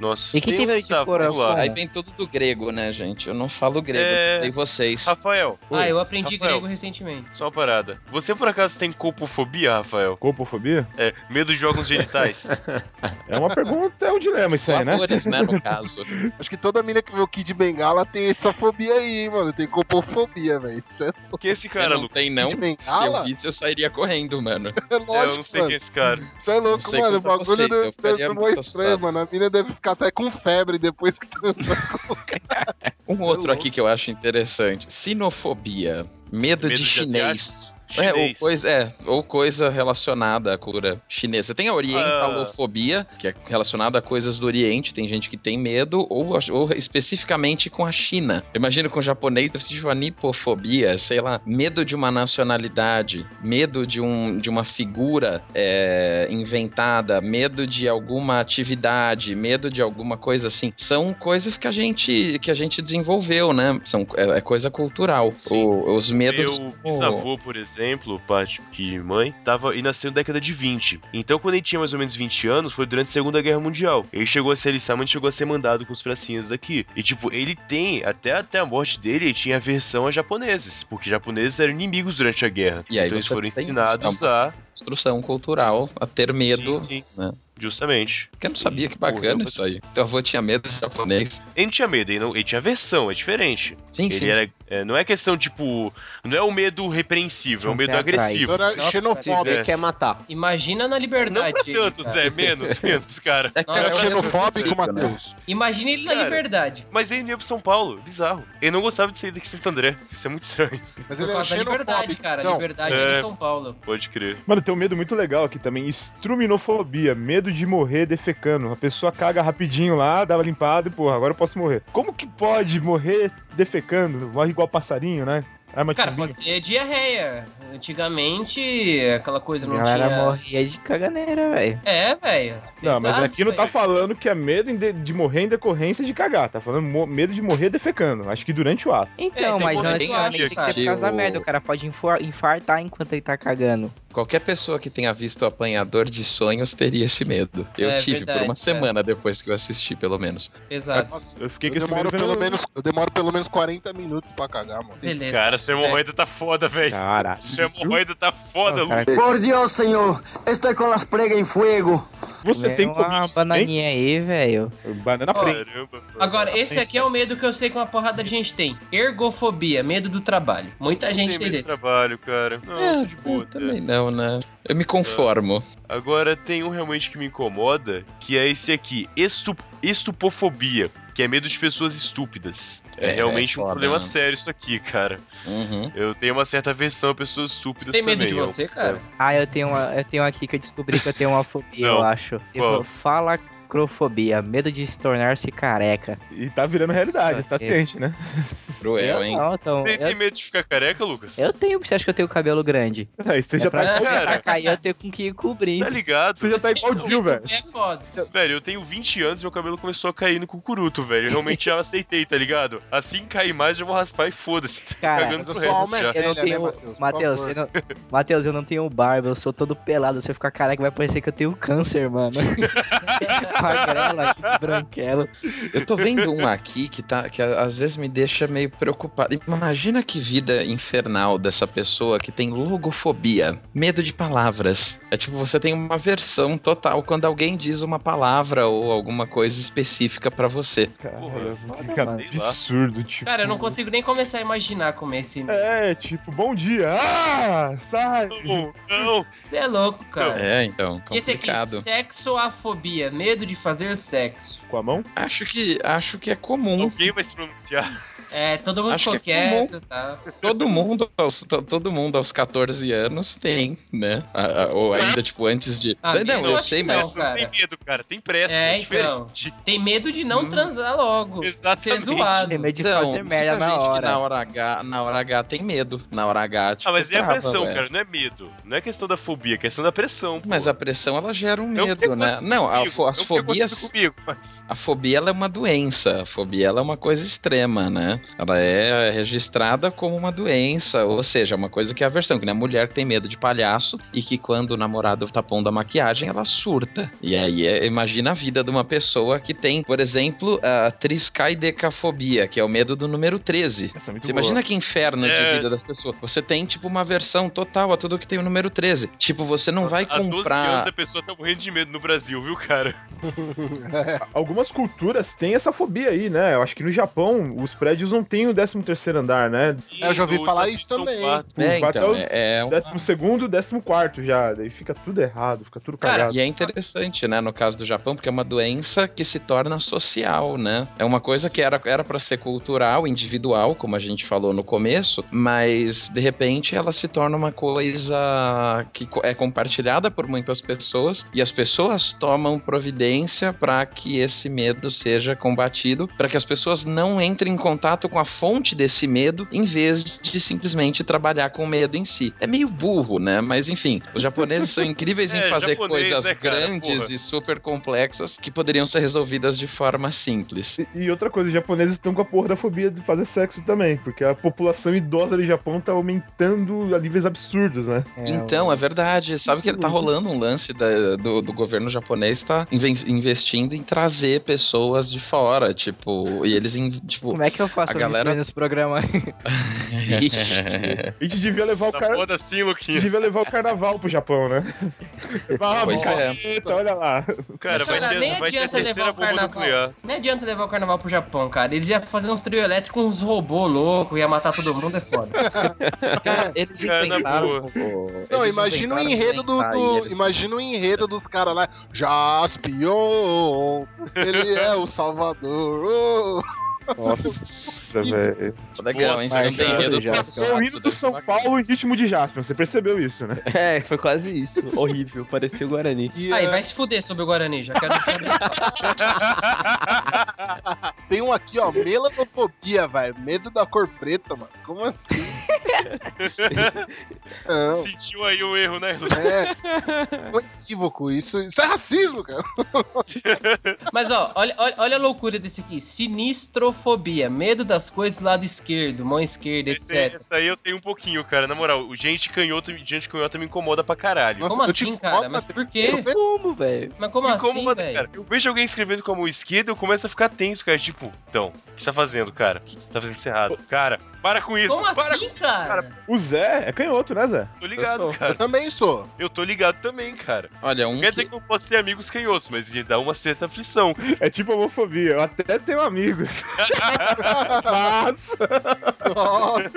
Nossa. E quem tem medo de lá. Aí vem tudo do grego, né, gente? Eu não falo grego, É. sei vocês. Rafael, Ah, eu aprendi Rafael. grego recentemente. só uma parada. Você por acaso tem copofobia, Rafael? Corpofobia? É, medo de órgãos genitais. É uma pergunta, é um dilema isso aí, né? Voadores, né, no caso. Acho que toda mina que vê o Kid Bengala tem essa fobia aí, hein, mano. Tem copofobia, velho. É que esse cara, não Lucas? tem, não. Kid Se eu visse, eu sairia correndo, mano. É É, lógico, eu não sei mano. quem é esse cara. Isso é louco, sei mano. O contar bagulho vocês, deve deve ser muito estranho, assustado. mano. A mina deve ficar até com febre depois que Um outro aqui que eu acho interessante. Sinofobia. Medo, Medo de de chinês. asiáticos? É ou, coisa, é, ou coisa relacionada à cultura chinesa. Tem a orientalofobia, que é relacionada a coisas do Oriente, tem gente que tem medo, ou, ou especificamente com a China. Imagina com o japonês, deve ser uma nipofobia, sei lá, medo de uma nacionalidade, medo de, um, de uma figura é, inventada, medo de alguma atividade, medo de alguma coisa assim. São coisas que a gente, que a gente desenvolveu, né? São, é, é coisa cultural. O- os medos. Meu bisavô, por exemplo, pai de mãe, tava e nasceu na década de 20. Então, quando ele tinha mais ou menos 20 anos, foi durante a Segunda Guerra Mundial. Ele chegou a se alistar, mas chegou a ser mandado com os pracinhas daqui. E, tipo, ele tem, até, até a morte dele, ele tinha aversão a japoneses, porque japoneses eram inimigos durante a guerra. E aí então, eles foram ensinados a. construção cultural a ter medo. Sim, sim. né? Justamente. Porque eu não sabia que bacana Morreu, isso aí. Teu avô tinha medo de japonês. Ele não tinha medo, ele, não, ele tinha aversão, é diferente. Sim, Ele sim. era. é, não é questão, tipo. Não é um medo repreensível, é um Um medo agressivo. Era Nossa, xenofóbico. É. quer matar. Imagina na Não liberdade. pra ele, tanto. Zé, menos, menos, cara. É que Nossa, É era xenofóbico? Matheus. Imagina ele na liberdade. Mas ele ia pro São Paulo, bizarro. Ele não gostava de sair daqui de Santo André. Isso é muito estranho. Mas Por ele é causa da liberdade, cara. Não, Liberdade É. é em São Paulo. Pode crer. Mano, tem um medo muito legal aqui também. Estruminofobia. Medo de morrer defecando. A pessoa caga rapidinho lá, dá uma limpada e, porra, agora eu posso morrer. Como que pode morrer defecando? Morre igual passarinho, né? Arma Cara, pode ser diarreia. Antigamente, aquela coisa não galera tinha. morria de caganeira, velho. É, velho. Não, mas aqui não tá falando que é medo de, de morrer em decorrência de cagar. Tá falando medo de morrer defecando. Acho que durante o ato. Então, É, mas não necessariamente que tem que ser por causa da merda. O cara pode infartar enquanto ele tá cagando. Qualquer pessoa que tenha visto o Apanhador de Sonhos teria esse medo. Eu É tive verdade, por uma é. semana depois que eu assisti, pelo menos. Exato. Eu fiquei com Eu esse medo pelo menos, eu demoro pelo menos 40 minutos pra cagar, mano. Beleza. Cara, sua certo. hemorroida tá foda, velho. Caralho. Sua hemorroida tá foda, cara, Lu. Por Dios, señor, estoy con las pregas en fuego. Você É tem uma isso, bananinha aí, velho. Banana Ó, preta. Agora, esse aqui é o medo que eu sei que uma porrada de gente tem. Ergofobia, medo do trabalho. Muita Não gente tem medo de desse. trabalho, cara. Não, É, tô de boa. também não, né? Eu me conformo. Agora tem um realmente que me incomoda, que é esse aqui, estu estupofobia, que é medo de pessoas estúpidas. É, É, realmente é um problema né? sério isso aqui, cara. Uhum. Eu tenho uma certa aversão a pessoas estúpidas Você tem medo também. de eu- você, cara? Ah, eu tenho, uma, eu tenho aqui que eu descobri que eu tenho uma fobia, eu acho. Qual? Falacrofobia, medo de se tornar-se careca. E tá virando realidade, Isso tá aqui. ciente, né? Cruel, eu hein? não, então, Você tem eu, medo de ficar careca, Lucas? eu tenho, você acha que eu tenho cabelo grande? Aí você É já pra tá. começar a cair, eu tenho com que cobrir. Tá ligado? Você já tá igual o Gil, velho. É foda. Velho, eu tenho 20 anos e meu cabelo começou a cair no cucuruto, velho. Eu realmente já aceitei, tá ligado? Assim cair mais, eu vou raspar e foda-se. Tô Cara, cagando resto já. é? Eu não né, tenho. Matheus? Eu não... Matheus, eu não tenho barba, eu sou todo pelado. Se eu ficar careca, vai parecer que eu tenho câncer, mano. Magrela, branquelo. Eu tô vendo um aqui que, tá, que às vezes me deixa meio preocupado. Imagina que vida infernal dessa pessoa que tem logofobia, medo de palavras. É tipo, você tem uma versão total quando alguém diz uma palavra ou alguma coisa específica pra você. Cara, Porra, que absurdo, tipo. Cara, eu não consigo nem começar a imaginar como é esse. É, tipo, bom dia. Ah, sai. Não. Você é louco, cara. É, então, E esse aqui, complicado. sexoafobia, medo de fazer sexo. Com a mão? Acho que, acho que é comum. Alguém vai se pronunciar. É, todo mundo Acho ficou que é comum. quieto, tá? Todo mundo, aos, to- todo mundo aos 14 anos tem, né? A- a- ou ainda, tipo, antes de. Ah, não, medo eu sei, não. mas. Não cara. tem medo, cara. Tem pressa. É, É, então. Tem medo de não Hum. transar logo. Exatamente. Ser zoado. Tem medo de Então, fazer merda na hora. Na hora H, na hora H tem medo. Na hora H, tipo, Ah, mas é a trava, pressão, velho. cara. Não é medo. Não é questão da fobia, é questão da pressão. pô. Mas a pressão ela gera um Não medo, né? Não, a comigo, fo- fobias. comigo, mas... A fobia ela é uma doença. A fobia ela é uma coisa extrema, né? Ela é registrada como uma doença, ou seja, uma coisa que é aversão, que nem a mulher que tem medo de palhaço e que quando o namorado tá pondo a maquiagem, ela surta. E aí, é- imagina a vida de uma pessoa que tem, por exemplo, a triscaidecafobia, que é o medo do número 13. Essa é Você boa. imagina que inferno de É. vida das pessoas. Você tem, tipo, uma versão total a tudo que tem o número 13. Tipo, você não Nossa, vai Há 12 anos comprar. a pessoa tá morrendo de medo no Brasil, viu, cara? Algumas culturas têm essa fobia aí, né? Eu acho que no Japão os prédios não têm o 13 terceiro andar, né? É, eu já ouvi falar isso também. É, então, é o é, é um- Décimo segundo, décimo quarto já. Daí fica tudo errado, fica tudo Cara, cagado. E é interessante, né, no caso do Japão, porque é uma doença que se torna social, né? É uma coisa que era era para ser cultural, individual, como a gente falou no começo, mas de repente ela se torna uma coisa que é compartilhada por muitas pessoas e as pessoas tomam providência para que esse medo seja combatido, para que as pessoas não entrem em contato com a fonte desse medo, em vez de simplesmente trabalhar com o medo em si. É meio burro, né? Mas enfim, os japoneses são incríveis em É, fazer japonês, coisas né, cara? grandes Porra. e super complexas que poderiam ser resolvidas de forma simples. E- E outra coisa, os japoneses estão com a porra da fobia de fazer sexo também, porque a população idosa do Japão tá aumentando a níveis absurdos, né? então, é os- verdade. Sabe que tá rolando um lance da- do, do governo japonês tá inven- investindo em trazer pessoas de fora, tipo, e eles, in- tipo... Como é que eu faço A galera- nesse programa? A gente devia levar o Tá cara. foda A gente Luquinhas. devia levar o carnaval pro Japão, né? Vamos, Pois é. olha lá. Cara, vai Cara, ter, nem vai ter adianta levar terceira o carnaval. nuclear. Nem adianta levar o carnaval pro Japão, cara. Eles iam fazer uns trio elétricos com uns robôs loucos, ia matar todo mundo, é foda. Cara, eles Cara, inventaram... Não, imagina o enredo do. imagina o enredo dos caras lá. Jaspion! Ele é o Salvador! oh. Nossa, velho. Legal, hein? não tem já. do- É o hino do São Paulo em ritmo de Jasper, você percebeu isso, né? É, foi quase isso. Horrível, parecia o Guarani. E, Aí, é, vai se fuder sobre o Guarani, já quero. Tem um aqui, ó, melanofobia, velho. Medo da cor preta, mano. Como assim? Não, Sentiu aí o erro, né? É. Foi equívoco. Isso, isso é racismo, cara. Mas ó, olha, olha, olha a loucura desse aqui. Sinistro Astrofobia, medo das coisas do lado esquerdo, mão esquerda, etc. esse aí eu tenho um pouquinho, cara. Na moral, o gente canhoto, gente canhota me incomoda pra caralho. Como Eu assim, cara? Mas por quê? Como, velho? Mas como assim, velho? cara. Eu vejo alguém escrevendo com a mão esquerda, eu começo a ficar tenso, cara. Tipo, então, o que você tá fazendo, cara? O que você tá fazendo isso errado? Cara, para com isso. Como para assim, cara? O Zé é canhoto, né, Zé? Tô ligado, Eu sou. Eu cara. também sou. Eu tô ligado também, cara. Olha, um quer dizer que... que eu posso ter amigos canhotos, mas dá uma certa aflição. É tipo homofobia. Eu até tenho amigos. Mas. Nossa,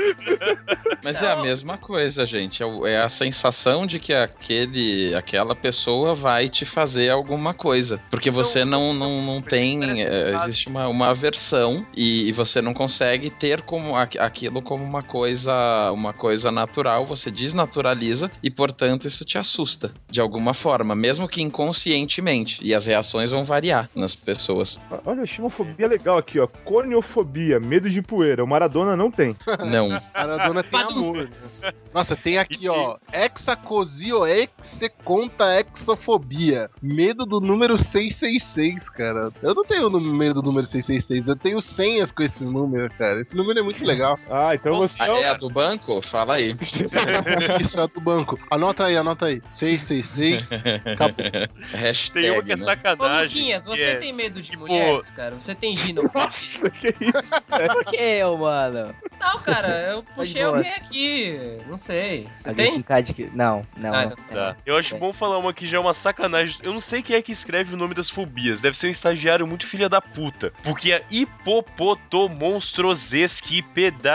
Mas é a mesma coisa, gente. É É a sensação de que aquele, aquela pessoa vai te fazer alguma coisa. Porque você não, não, não tem. É, existe uma, uma aversão e, e você não consegue ter como aqu- aquilo como uma coisa, uma coisa natural. Você desnaturaliza e, portanto, isso te assusta de alguma forma, mesmo que inconscientemente. E as reações vão variar nas pessoas. Olha, eu achei uma fobia legal aqui, ó. Corneofobia, medo de poeira. O Maradona não tem. Não. Maradona tem amor. né? Nossa, tem aqui, ó. Hexacosio execonta exofobia. Medo do número 666, cara. Eu não tenho medo do número 666, eu tenho senhas com esse número, cara. Esse número é muito legal. Ah, então você Ah, é o- é a do banco? Fala aí. Isso é do banco. Anota aí, anota aí. 666. Acabou. Hashtag, Tem uma que é né? Ô, sacanagem. Luquinhas, que você é- tem medo de tipo- mulheres, cara? Você tem gino? Nossa, que isso? Por que eu, mano? Não, cara, eu puxei boa. alguém aqui. Não sei. Você Alguém tem? com que- Não, não. Ah, não então tem. Tá. Eu acho É. bom falar uma que já é uma sacanagem. Eu não sei quem é que escreve o nome das fobias. Deve ser um estagiário muito filha da puta. Porque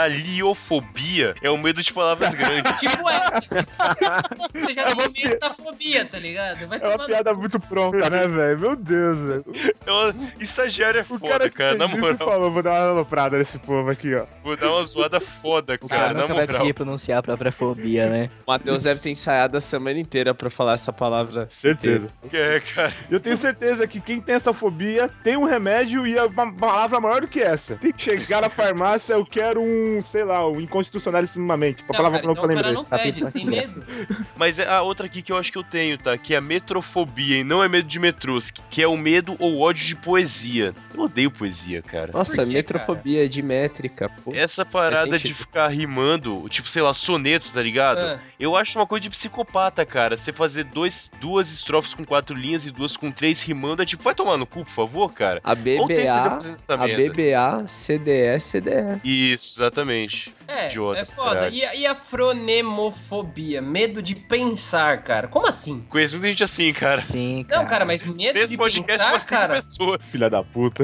a hipopotomonstrosesquipedaliofobia é o medo de palavras grandes. Tipo essa. Você já tem medo da fobia, tá ligado? Vai É uma no piada muito pronta, né, velho? Meu Deus, velho. É uma- Estagiário é O foda, cara cara, na moral. falou, vou dar uma aloprada nesse povo aqui, ó. Vou dar uma zoada foda, O cara, cara na nunca vai moral. conseguir pronunciar a própria fobia, né? O Matheus deve ter ensaiado a semana inteira pra falar essa palavra. Certeza. É, cara. Eu tenho certeza que quem tem essa fobia tem um remédio e é uma palavra maior do que essa. Tem que chegar na farmácia, eu quero um, sei lá, um inconstitucionalissimamente. Não, palavra cara, que eu então o não cara não pede, ele tem medo. Mas é a outra aqui que eu acho que eu tenho, tá? Que é a metrofobia e não é medo de metrôs, que é o medo ou ódio de poesia. Eu odeio poesia, cara. Nossa, quê, metrofobia de métrica. putz, Essa faz parada de sentido. ficar rimando, tipo, sei lá, soneto, tá ligado? Ah, Eu acho uma coisa de psicopata, cara. Você fazer dois, duas estrofes com quatro linhas e duas com três rimando é tipo, vai tomar no cu, por favor, cara. A BBA, a. BBA, CDE, CDE. Isso, exatamente. é, Idiota, é foda. E, a- e a fronemofobia? Medo de pensar, cara. Como assim? Conheço muita gente assim, cara. Sim, cara. Não, cara, mas medo Nesse de podcast, pensar, cara. pessoas. Filha da puta.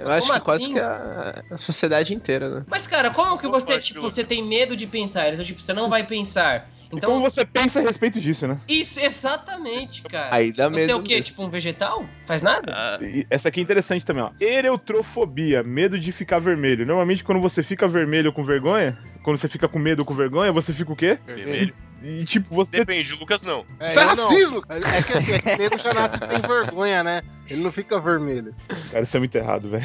Eu acho Como que quase assim? que a, a sociedade inteira, né? Mas, cara, como que você, tipo, você tem medo de pensar? Então, tipo, você não vai pensar. E Então, como você pensa a respeito disso, né? isso, exatamente, cara. Aí dá Você é o quê? mesmo. Tipo um vegetal? Faz nada? Ah, essa aqui é interessante também, ó. Ereutrofobia, medo de ficar vermelho. Normalmente, quando você fica vermelho com vergonha, quando você fica com medo ou com vergonha, você fica o quê? vermelho. E tipo, você. Depende, o Lucas não. É, é eu não. É que assim, esse nego já nasce sem vergonha, né? Ele não fica vermelho. Cara, isso é muito errado, velho.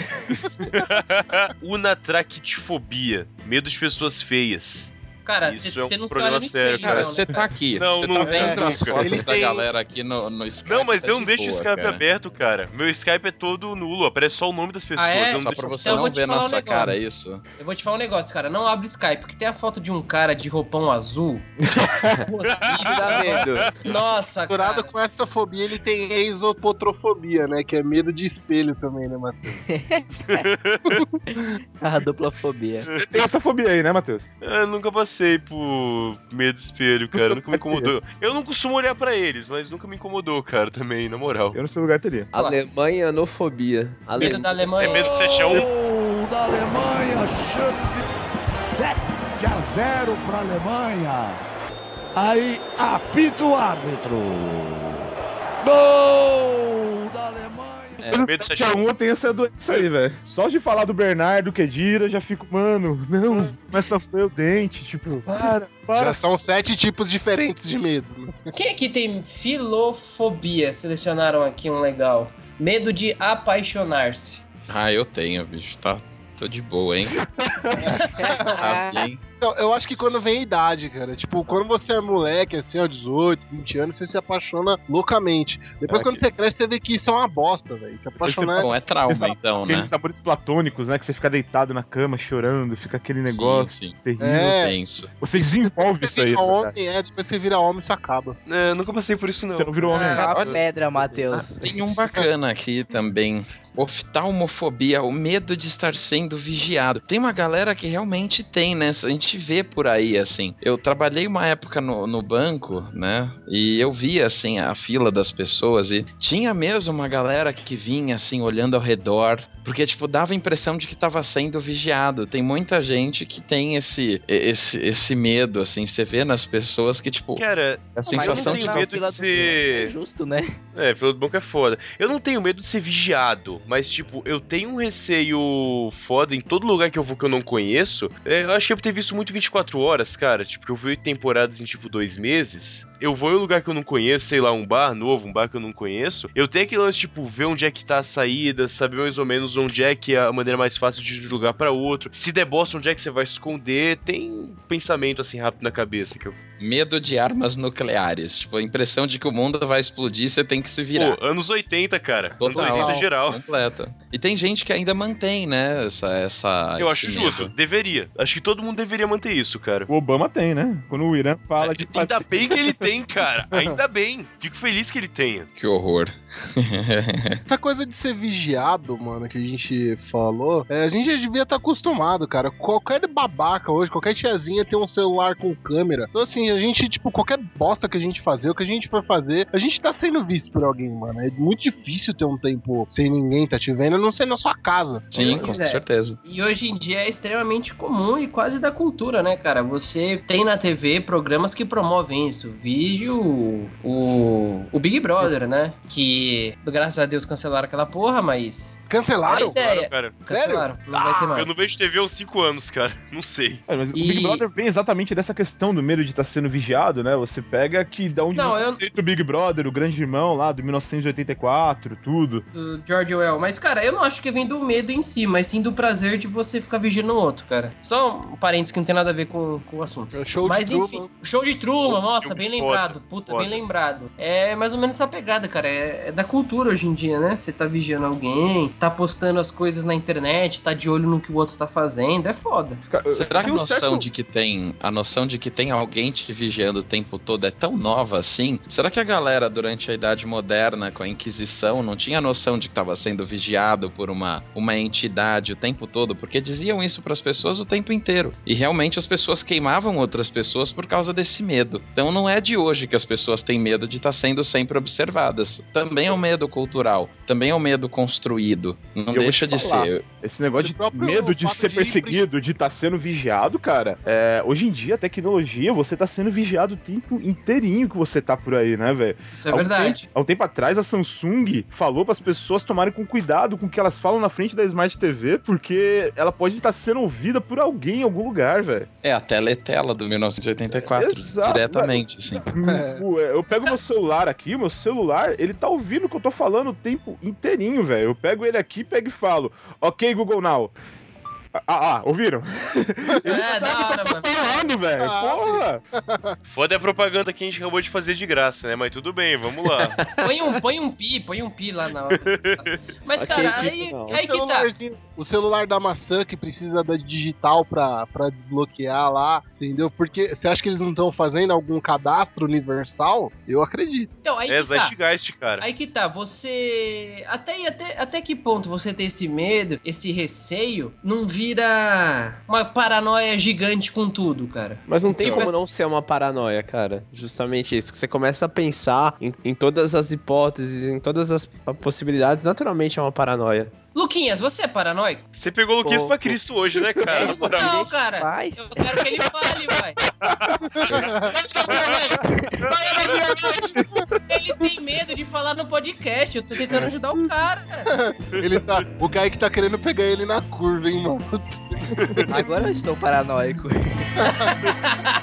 Unatraquitfobia, medo de pessoas feias. Cara, Isso você é um você não se problema olha no sério, espelho, Cara, você tá aqui. Não, você não tá vem vendo as fotos Eles da galera aqui no, no Skype. Não, mas tá eu não de deixo o Skype cara. aberto, cara. Meu Skype é todo nulo, aparece só o nome das pessoas. Ah, é? eu não Só deixo pra você Então não ver um nossa negócio. cara isso. Eu vou te falar um negócio, cara. Não abre o Skype, porque tem a foto de um cara de roupão azul. Isso dá medo. Nossa, cara. com essa fobia, ele tem exopotrofobia, né? Que é medo de espelho também, né, Matheus? A dupla fobia. Tem essa fobia aí, né, Matheus? Eu nunca passei por medo de espelho, cara. Nunca me incomodou. Eu não costumo olhar pra eles, mas nunca me incomodou, cara, também, na moral. Eu no seu lugar teria. Alemanhanofobia. Ale... Medo da Alemanha. É medo 7x1? Gol da Alemanha, chute 7 a 0 para Alemanha. Aí apita o árbitro. Gol Alemanha. É, medo 7x1 eu tenho essa doença aí, velho. Só de falar do Bernardo Kedira, eu já fico, mano, não, começa a foi o dente, tipo, para, Já para. são sete tipos diferentes de medo. Quem aqui tem filofobia? Selecionaram aqui um legal. Medo de apaixonar-se. Ah, eu tenho, bicho. Tá, tô de boa, hein? tá bem. Então, eu acho que quando vem a idade, cara. Tipo, quando você é moleque, assim, ó, 18, 20 anos, você se apaixona loucamente. Depois, É quando que- você cresce, você vê que isso é uma bosta, velho. Se apaixonar. Bom, é trauma, Essa- então, né? Aqueles sabores platônicos, né? Que você fica deitado na cama chorando, fica aquele negócio sim. terrível. É. Você desenvolve Você isso aí. verdade. homem, é, depois você vira homem, isso acaba. É, nunca passei por isso, não. Você não virou homem é uma olha- pedra, Matheus. Tem um bacana aqui também. Oftalmofobia, o medo de estar sendo vigiado. Tem uma galera que realmente tem, né? A gente vê por aí, assim. Eu trabalhei uma época no, no banco, né? E eu via, assim, a fila das pessoas e tinha mesmo uma galera que vinha, assim, olhando ao redor. Porque, tipo, dava a impressão de que tava sendo vigiado. Tem muita gente que tem esse, esse, esse medo, assim. Você vê nas pessoas que, tipo, Cara, a sensação eu não de tenho na medo de fila do ser- É justo, né? É, fila do banco é foda. Eu não tenho medo de ser vigiado, mas, tipo, eu tenho um receio foda em todo lugar que eu vou que eu não conheço. É, eu acho que eu ter visto muito 24 horas, cara. Tipo, eu vi oito temporadas em, tipo, dois meses. Eu vou em um lugar que eu não conheço, sei lá, um bar novo, um bar que eu não conheço. Eu tenho aquele lance, tipo, ver onde é que tá a saída, saber mais ou menos onde é que é a maneira mais fácil de de um lugar pra outro. Se der bosta, onde é que você vai se esconder. Tem um pensamento, assim, rápido na cabeça que eu... medo de armas nucleares. Tipo, a impressão de que o mundo vai explodir, você tem que se virar. Pô, anos 80, cara. Total. Anos 80 geral. Completa. E tem gente que ainda mantém, né, essa... essa Eu acho medo. justo. Deveria. Acho que todo mundo deveria manter isso, cara. O Obama tem, né? Quando o Irã fala que faz... Ainda bem que ele tem, cara. Ainda bem. Fico feliz que ele tenha. Que horror. Essa coisa de ser vigiado, mano, que a gente falou, é, a gente já devia estar acostumado, cara. Qualquer babaca hoje, qualquer tiazinha tem um celular com câmera. Então, assim, a gente, tipo, qualquer bosta que a gente fazer, o que a gente for fazer, a gente tá sendo visto por alguém, mano. É muito difícil ter um tempo sem ninguém tá te vendo, a não ser na sua casa. Sim, com é. certeza. E hoje em dia é extremamente comum e quase da cultura, né, cara? Você tem na TV programas que promovem isso. Vídeo, o, o Big Brother, né? Que, graças a Deus, cancelaram aquela porra, mas. Cancelaram? Mas é, cara. cancelaram. Não vai ter mais. Eu não vejo TV há uns 5 anos, cara. Não sei. É, mas o E- Big Brother vem exatamente dessa questão do medo de estar sendo vigiado, né? Você pega que da onde Não, o eu- do Big Brother, o grande irmão lá do 1984, tudo. do George Orwell. Mas, cara, eu não acho que vem do medo em si, mas sim do prazer de você ficar vigiando o outro, cara. Só um parênteses que não tem nada a ver com, com o assunto. É o show de mas Truman. enfim, show de Truman, nossa, bem foda, lembrado. Puta, foda. bem lembrado. É mais ou menos essa pegada, cara. É, é da cultura hoje em dia, né? Você tá vigiando alguém, tá postando as coisas na internet, tá de olho no que o outro tá fazendo. É foda. Será que a noção certo- de que tem a noção de que tem alguém te vigiando o tempo todo é tão nova assim? Será que a galera durante a Idade Moderna com a Inquisição não tinha noção de que estava sendo vigiado por uma, uma entidade o tempo todo? Porque diziam isso para as pessoas o tempo inteiro. E realmente as pessoas queimavam outras pessoas por causa desse medo. Então não é de hoje que as pessoas têm medo de estar sendo sempre observadas. Também é um medo cultural, também é um medo construído. Não Eu deixa de falar. ser. Esse negócio de próprio medo de ser de- perseguido, de estar sendo vigiado, cara. É, hoje em dia, a tecnologia, você tá sendo vigiado o tempo inteirinho que você tá por aí, né, velho? Isso é Há um verdade. tempo- Há um tempo atrás, a Samsung falou para as pessoas tomarem com cuidado com o que elas falam na frente da Smart TV, porque ela pode estar sendo ouvida por alguém em algum lugar, velho. É a teletela do 1984, Exato, diretamente, assim. É. O- Eu pego meu celular aqui, meu celular, ele tá ouvindo o que eu tô falando o tempo inteirinho, velho. Eu pego ele aqui, pego e falo, ok, Google Now. Ah, ah, ouviram? Ele É, sabe da o que hora, eu tô mano. falando, velho. Ah, Porra! Foda é a propaganda que a gente acabou de fazer de graça, né? Mas tudo bem, vamos lá. Põe um, põe um pi, põe um pi lá na hora. Mas, cara, aí, aí que tá. O celular da maçã que precisa da digital pra, pra desbloquear lá, entendeu? Porque você acha que eles não estão fazendo algum cadastro universal? Eu acredito. Então, aí É que tá. Zeitgeist, cara. Aí que tá, você. Até, até, até que ponto você ter esse medo, esse receio, não vira uma paranoia gigante com tudo, cara? Mas não tem Tipo como assim- não ser uma paranoia, cara. Justamente isso. Que você começa a pensar em, em todas as hipóteses, em todas as possibilidades, naturalmente é uma paranoia. Luquinhas, você é paranoico? Você pegou o Luquinhas Pô, pra Cristo hoje, né, cara? Na moral. Não, cara. Eu quero que ele fale, vai. ele tem medo de falar no podcast. Eu tô tentando ajudar o cara. Ele tá, o Kaique tá querendo pegar ele na curva, hein, mano? Agora eu estou paranoico.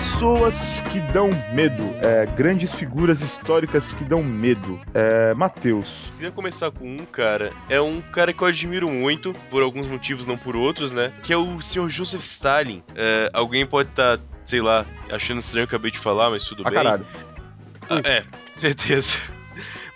Pessoas que dão medo. É, grandes figuras históricas que dão medo. É, Matheus. Queria começar com um, cara. É um cara que eu admiro muito, por alguns motivos, não por outros, né? Que é o Sr. Joseph Stalin. É, alguém pode estar, sei lá, achando estranho o que eu acabei de falar, mas tudo Ah, bem. caralho. Ah, é, certeza.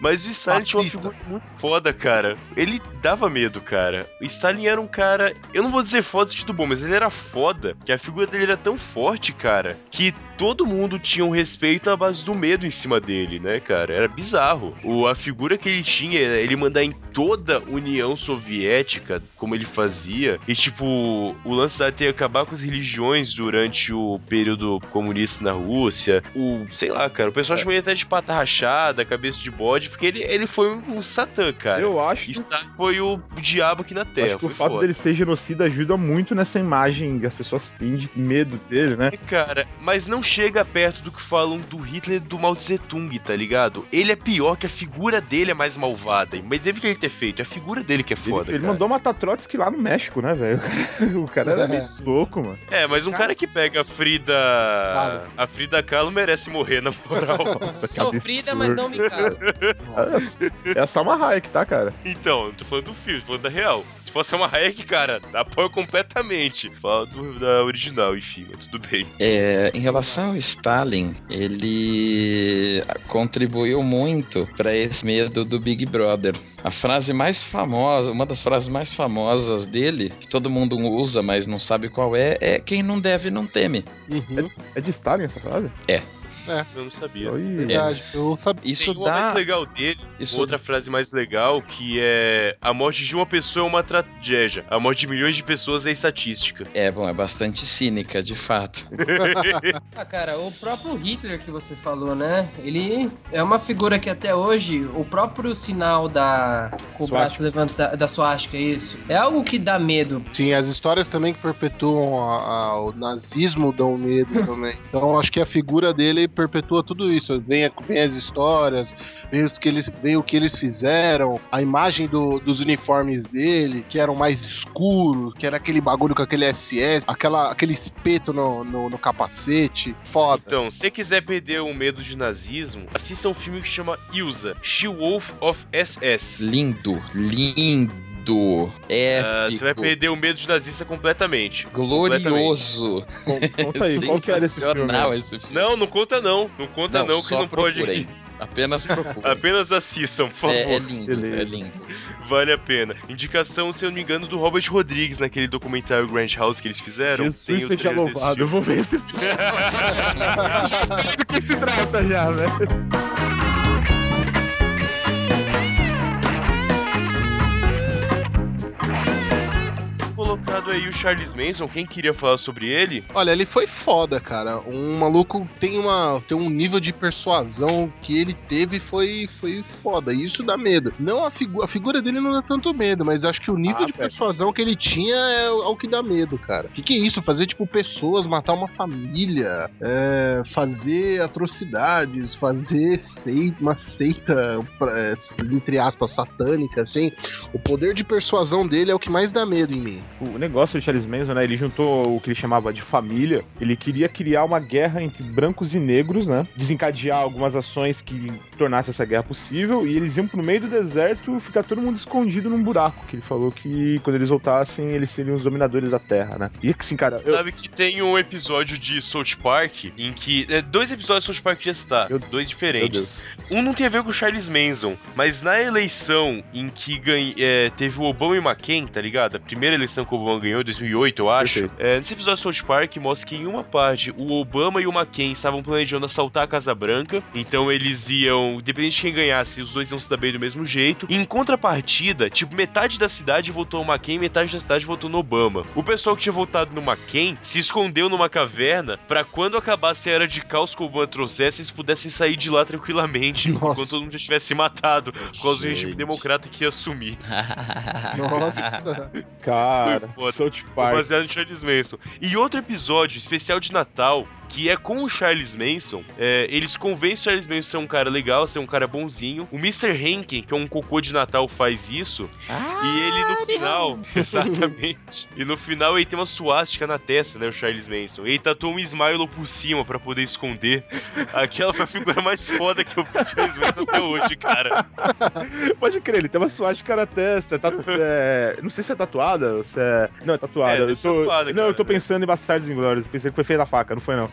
Mas o Stalin tinha uma figura muito foda, cara. Ele dava medo, cara. O Stalin era um cara. Eu não vou dizer foda sentido bom, mas ele era foda. Que a figura dele era tão forte, cara. Que todo mundo tinha um respeito na base do medo em cima dele, né, cara? Era bizarro. O, a figura que ele tinha, ele mandar em toda a União Soviética, como ele fazia. E, tipo, o lance da ter acabar com as religiões durante o período comunista na Rússia. O, sei lá, cara, o pessoal chama ele até de pata rachada, cabeça de bode, porque ele, ele foi um satã, cara. Eu acho E que, foi o diabo aqui na Terra. acho que o fato foda. dele ser genocida ajuda muito nessa imagem que as pessoas têm de medo dele, né? É, Cara, mas não chega perto do que falam do Hitler e do Mao Tse Tung, tá ligado? Ele é pior que a figura dele é mais malvada. Mas teve que ele ter feito, é a figura dele que é Ele, foda, ele cara. mandou matar Trotsky lá no México, né, velho? O cara era meio louco, mano. É, mas um cara que pega a Frida. A Frida Kahlo merece morrer, na moral. Nossa, Sofrida, mas não me calo. É a Salma Hayek, tá, cara? então, não tô falando do filme, tô falando da real. Se fosse uma Hayek, cara, apoio completamente. Fala do- da original, enfim, mas tudo bem. É, em relação ao Stalin, ele contribuiu muito para esse medo do Big Brother. A frase mais famosa, uma das frases mais famosas dele, que todo mundo usa, mas não sabe qual é, é quem não deve não teme. Uhum, É de Stalin essa frase? Eu não sabia. Oi. verdade. Eu sabia. Isso Tem uma mais dá, legal dele, isso outra frase mais legal, que é a morte de uma pessoa é uma tragédia, a morte de milhões de pessoas é estatística. é bom, é bastante cínica, de fato. Ah, cara, o próprio Hitler que você falou, né? Ele é uma figura que até hoje, o próprio sinal da. Com o braço levantado. Da suástica, isso. É algo que dá medo. Sim, as histórias também que perpetuam a- a- o nazismo dão medo também. Então acho que a figura dele perpetua tudo isso. Vem, vem as histórias, vem, os que eles, vem o que eles fizeram, a imagem do- dos uniformes dele, que eram mais escuros, que era aquele bagulho com aquele SS, aquela, aquele espeto no, no, no capacete. Foda. Então, se você quiser perder o medo de nazismo, assista um filme que chama Ilsa, She-Wolf of SS. Lindo, lindo, épico, Ah, você vai perder o medo de nazista completamente. glorioso. Con- Conta aí, qual que era esse filme? Sensacional esse filme. Não, não conta não. Não conta não, que só não pode. procurem. Apenas procurem. Apenas assistam, por favor. É, é lindo, Beleza. é lindo. Vale a pena. Indicação, se eu não me engano, do Robert Rodrigues naquele documentário Grand House que eles fizeram. Jesus Tem o seja trailer desse louvado. Eu vou ver esse filme. Do que se trata já, velho? Colocado aí o Charles Manson, quem queria falar sobre ele? Olha, ele foi foda, cara. Um maluco tem, uma, tem um nível de persuasão que ele teve foi, foi foda. E isso dá medo. Não a, figu a figura dele não dá tanto medo, mas acho que o nível Ah, de certo. persuasão que ele tinha é o, é o que dá medo, cara. O que, que é isso? Fazer, tipo, pessoas, matar uma família, é, fazer atrocidades, fazer seita, uma seita, pra- é, entre aspas, satânica, assim. O poder de persuasão dele é o que mais dá medo em mim. O negócio do Charles Manson, né? Ele juntou o que ele chamava de família. Ele queria criar uma guerra entre brancos e negros, né? Desencadear algumas ações que tornassem essa guerra possível. E eles iam pro meio do deserto ficar todo mundo escondido num buraco. Que ele falou que quando eles voltassem, eles seriam os dominadores da terra, né? E assim, cara, eu, Sabe que tem um episódio de South Park em que. é, dois episódios de South Park já está. Eu- dois diferentes. Um não tem a ver com o Charles Manson, mas na eleição em que ganha, é, teve o Obama e McCain, tá ligado? A primeira eleição que o Obama ganhou, em 2008, eu acho. Perfeito. É, nesse episódio de South Park mostra que em uma parte o Obama e o McCain estavam planejando assaltar a Casa Branca, então eles iam, independente de quem ganhasse, os dois iam se dar bem do mesmo jeito. Em contrapartida, tipo, metade da cidade votou no McCain, metade da cidade votou no Obama. O pessoal que tinha votado no McCain se escondeu numa caverna pra quando acabasse a era de caos que o Obama trouxesse, eles pudessem sair de lá tranquilamente, Nossa. enquanto todo mundo já tivesse se matado, por causa do regime democrata que ia assumir. Nossa. cara, Foi foda. South Park. baseado em Charles Manson. E outro episódio especial de Natal que é com o Charles Manson. É, eles convencem o Charles Manson a ser um cara legal, a ser um cara bonzinho. O Mr. Henkin, que é um cocô de Natal, faz isso. e ele no final. Exatamente. E no final ele tem uma suástica na testa, né? O Charles Manson. Ele tatuou um Smile por cima pra poder esconder. Aquela foi a figura mais foda que eu Charles Manson até hoje, cara. Pode crer, ele tem uma suástica na testa. tatu- é, Não sei se é tatuada ou se é. Não, é tatuada. É, eu tô... tatuada, Não, eu tô cara. pensando em Bastardos Inglórios. Pensei que foi feita a faca, não foi não.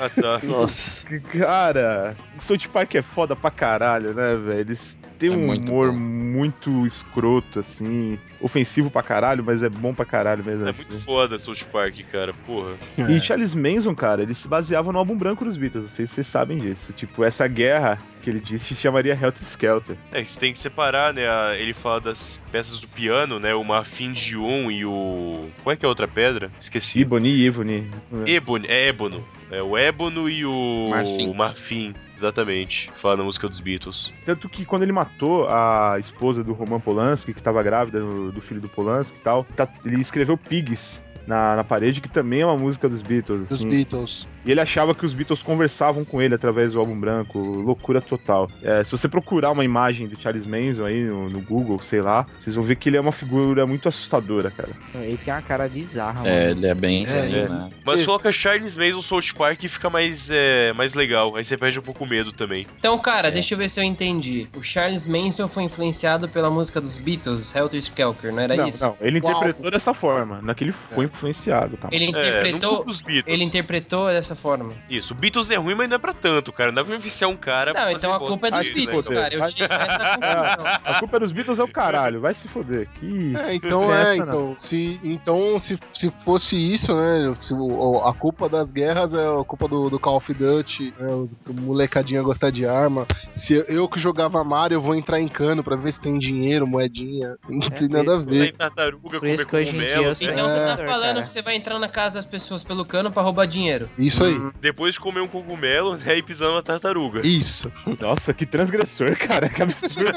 Ah, tá. Nossa. cara, o South Park é foda pra caralho, né, velho? Eles têm É um muito humor bom. muito escroto, assim. Ofensivo pra caralho, mas é bom pra caralho mesmo. É assim. muito foda South Park, cara. Porra. E Charles Manson, cara, ele se baseava no álbum branco dos Beatles. Não sei se vocês sabem disso. Tipo, essa guerra que ele disse se chamaria Helter Skelter. É, você tem que separar, né? Ele fala das peças do piano, né? O marfim de um e o. Qual é que é a outra pedra? Esqueci. Ibony e Ivony. Ébano, é ébano. É o ébano e o Marfim. o marfim. Exatamente. Fala na música dos Beatles. Tanto que quando ele matou a esposa do Roman Polanski, que tava grávida do, do filho do Polanski e tal, tá- ele escreveu Pigs na, na parede, que também é uma música dos Beatles. Dos assim. Beatles. E ele achava que os Beatles conversavam com ele através do álbum branco. Loucura total. É, se você procurar uma imagem do Charles Manson aí no, no Google, sei lá, vocês vão ver que ele é uma figura muito assustadora, cara. Ele tem uma cara bizarra, É, mano. ele é bem É, é. né? Mas coloca Charles Manson South Park e fica mais, é, mais legal. Aí você perde um pouco o medo também. Então, cara, É. deixa eu ver se eu entendi. O Charles Manson foi influenciado pela música dos Beatles, Helter Skelter, não era não, isso? não, ele Uau. interpretou dessa forma, naquele foi influenciado, cara. Ele É, interpretou, Beatles. ele interpretou dessa forma. Isso, Beatles é ruim, mas não é pra tanto, cara. Não dá pra influenciar um cara pra Não, então a culpa é dos? Beatles, cara. Eu nessa conclusão. A culpa dos Beatles é o caralho, vai se foder. Que... É, então é, não. então, se, então se, se fosse isso, né, se o- a culpa das guerras é a culpa do, do Call of Duty, né, o, o molecadinha gostar de arma, se eu, eu que jogava Mario, eu vou entrar em cano pra ver se tem dinheiro, moedinha, não tem nada a ver. tartaruga, Por comer isso que hoje em dia cogumelo. eu sou Então você tá É, falando cara. que você vai entrar na casa das pessoas pelo cano pra roubar dinheiro. Isso aí, Depois de comer um cogumelo, né? E pisando na tartaruga. isso. Nossa, que transgressor, cara. Que absurdo.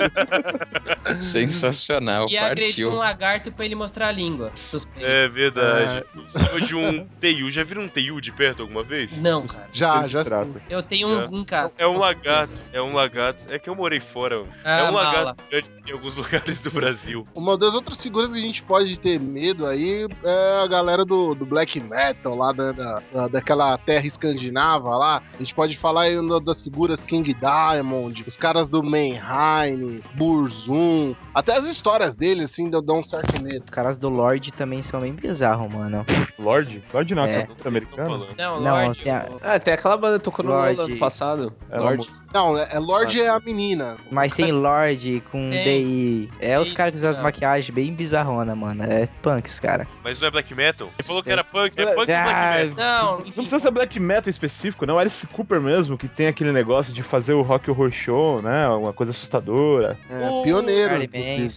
Sensacional, E agredir um partiu. lagarto pra ele mostrar a língua. Suspeito. É verdade. Em cima de um teiu. Já viram um teiu de perto alguma vez? Não, cara. Já, já. Trata. Eu tenho um em casa. É um lagarto, certeza. é um lagarto. É que eu morei fora. Ah, é um mala. lagarto grande em alguns lugares do Brasil. Uma das outras figuras que a gente pode ter medo aí é a galera do, do black metal, lá da, da- da- daquela terra escandinava lá. A gente pode falar das figuras King Diamond, os caras do Mannheim, Burzum. Até as histórias deles, assim, dão um certo medo. Os caras do Lorde também são bem bizarros, mano. Lorde? Lorde não, É. é. Americano? Não, Não, Lorde. tem a- Ah, tem aquela banda que tocou no ano passado. É, Lorde. Não, é, é Lorde é a menina. Mas tem Lorde com Tem. DI. É os Tem, caras que usam as maquiagens bem bizarrona, mano. É punk, os caras. Mas não é black metal? Ele falou que era punk, é punk ou Ah, black metal? Não, Não precisa ser black metal específico, não. Alice Cooper mesmo, que tem aquele negócio de fazer o rock horror show, né? Uma coisa assustadora. É, O pioneiro.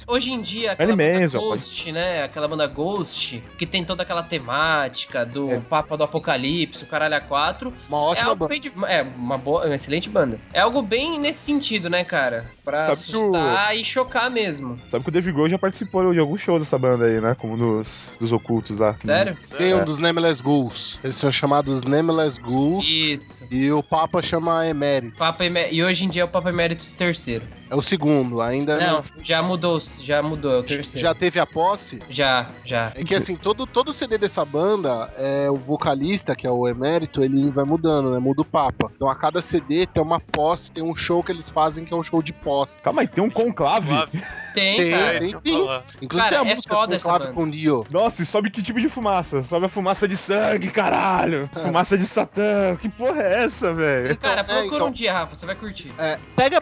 Hoje em dia, aquela banda Manson, Ghost, né? Aquela banda Ghost, que tem toda aquela temática do É. Papa do Apocalipse, o Caralho A4. Uma É ótima algo banda. bem. de- É, uma, boa, uma excelente banda. É algo bem nesse sentido, né, cara? Pra Sabe que o- assustar e chocar mesmo. Sabe que o Dave Grohl já participou de alguns shows dessa banda aí, né? Como nos dos ocultos lá. Sério? Tem um É. dos Nameless Ghouls. Eles são chamados Nameless Ghouls. Isso. E o Papa chama Emérito. Papa Emé- E hoje em dia é o Papa Emérito terceiro. É o segundo, ainda Não, já mudou, já mudou, é o terceiro. Já teve a posse? Já, já. É que assim, todo, todo CD dessa banda, é, o vocalista, que é o emérito, ele vai mudando, né? Muda o Papa. Então a cada CD tem uma posse, tem um show que eles fazem que é um show de posse. Calma aí, tem um conclave. Tem, Tem, cara. É falar. Inclusive Cara, tem é foda essa Conclave banda. com Dio. Nossa, e sobe que tipo de fumaça? Sobe a fumaça de sangue, caralho! Fumaça de Satã. Que porra é essa, velho? Cara, é, procura então. um dia, Rafa, você vai curtir. É, pega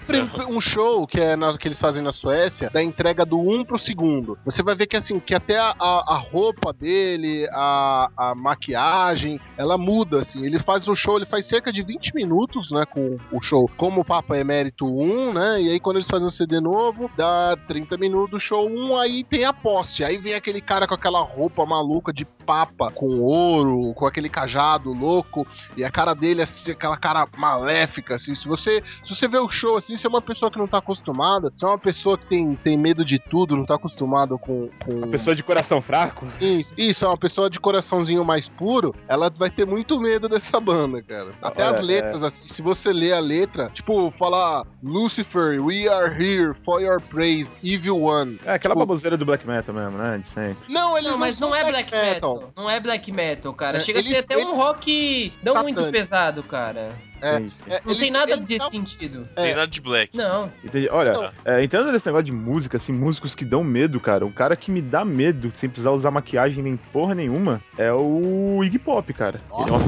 um show que é na- que eles fazem na Suécia, da entrega do 1 pro segundo. Você vai ver que assim, que até a, a- roupa dele, a, a maquiagem, ela muda, assim. Ele faz o show, ele faz cerca de 20 minutos, né, com o show, como o Papa Emérito 1, né, e aí quando eles fazem um CD novo, dá 30 30 minutos do show 1, aí tem a posse. Aí vem aquele cara com aquela roupa maluca de papa, com ouro, com aquele cajado louco, e a cara dele, assim, aquela cara maléfica, assim. Se você, se você vê o show, assim, se é uma pessoa que não tá acostumada, se é uma pessoa que tem, tem medo de tudo, não tá acostumado com... com... Pessoa de coração fraco. Isso, isso, é uma pessoa de coraçãozinho mais puro, ela vai ter muito medo dessa banda, cara. Até Olha, as letras, assim, se você ler a letra, tipo, falar Lucifer, we are here for your praise, evil one. É aquela Tipo, baboseira do black metal mesmo, né? De sempre. Não, ele Não, mas não é black metal. Não é black metal, cara. É, Chega a ser até fez um rock não muito pesado, cara. É, é, Não ele- tem nada ele desse tá- sentido. Não tem É. nada de black. Não. Entendi. Olha, Não. é, entrando nesse negócio de música, assim, músicos que dão medo, cara. Um cara que me dá medo, sem precisar usar maquiagem nem porra nenhuma, é o Iggy Pop, cara. Ele é uma...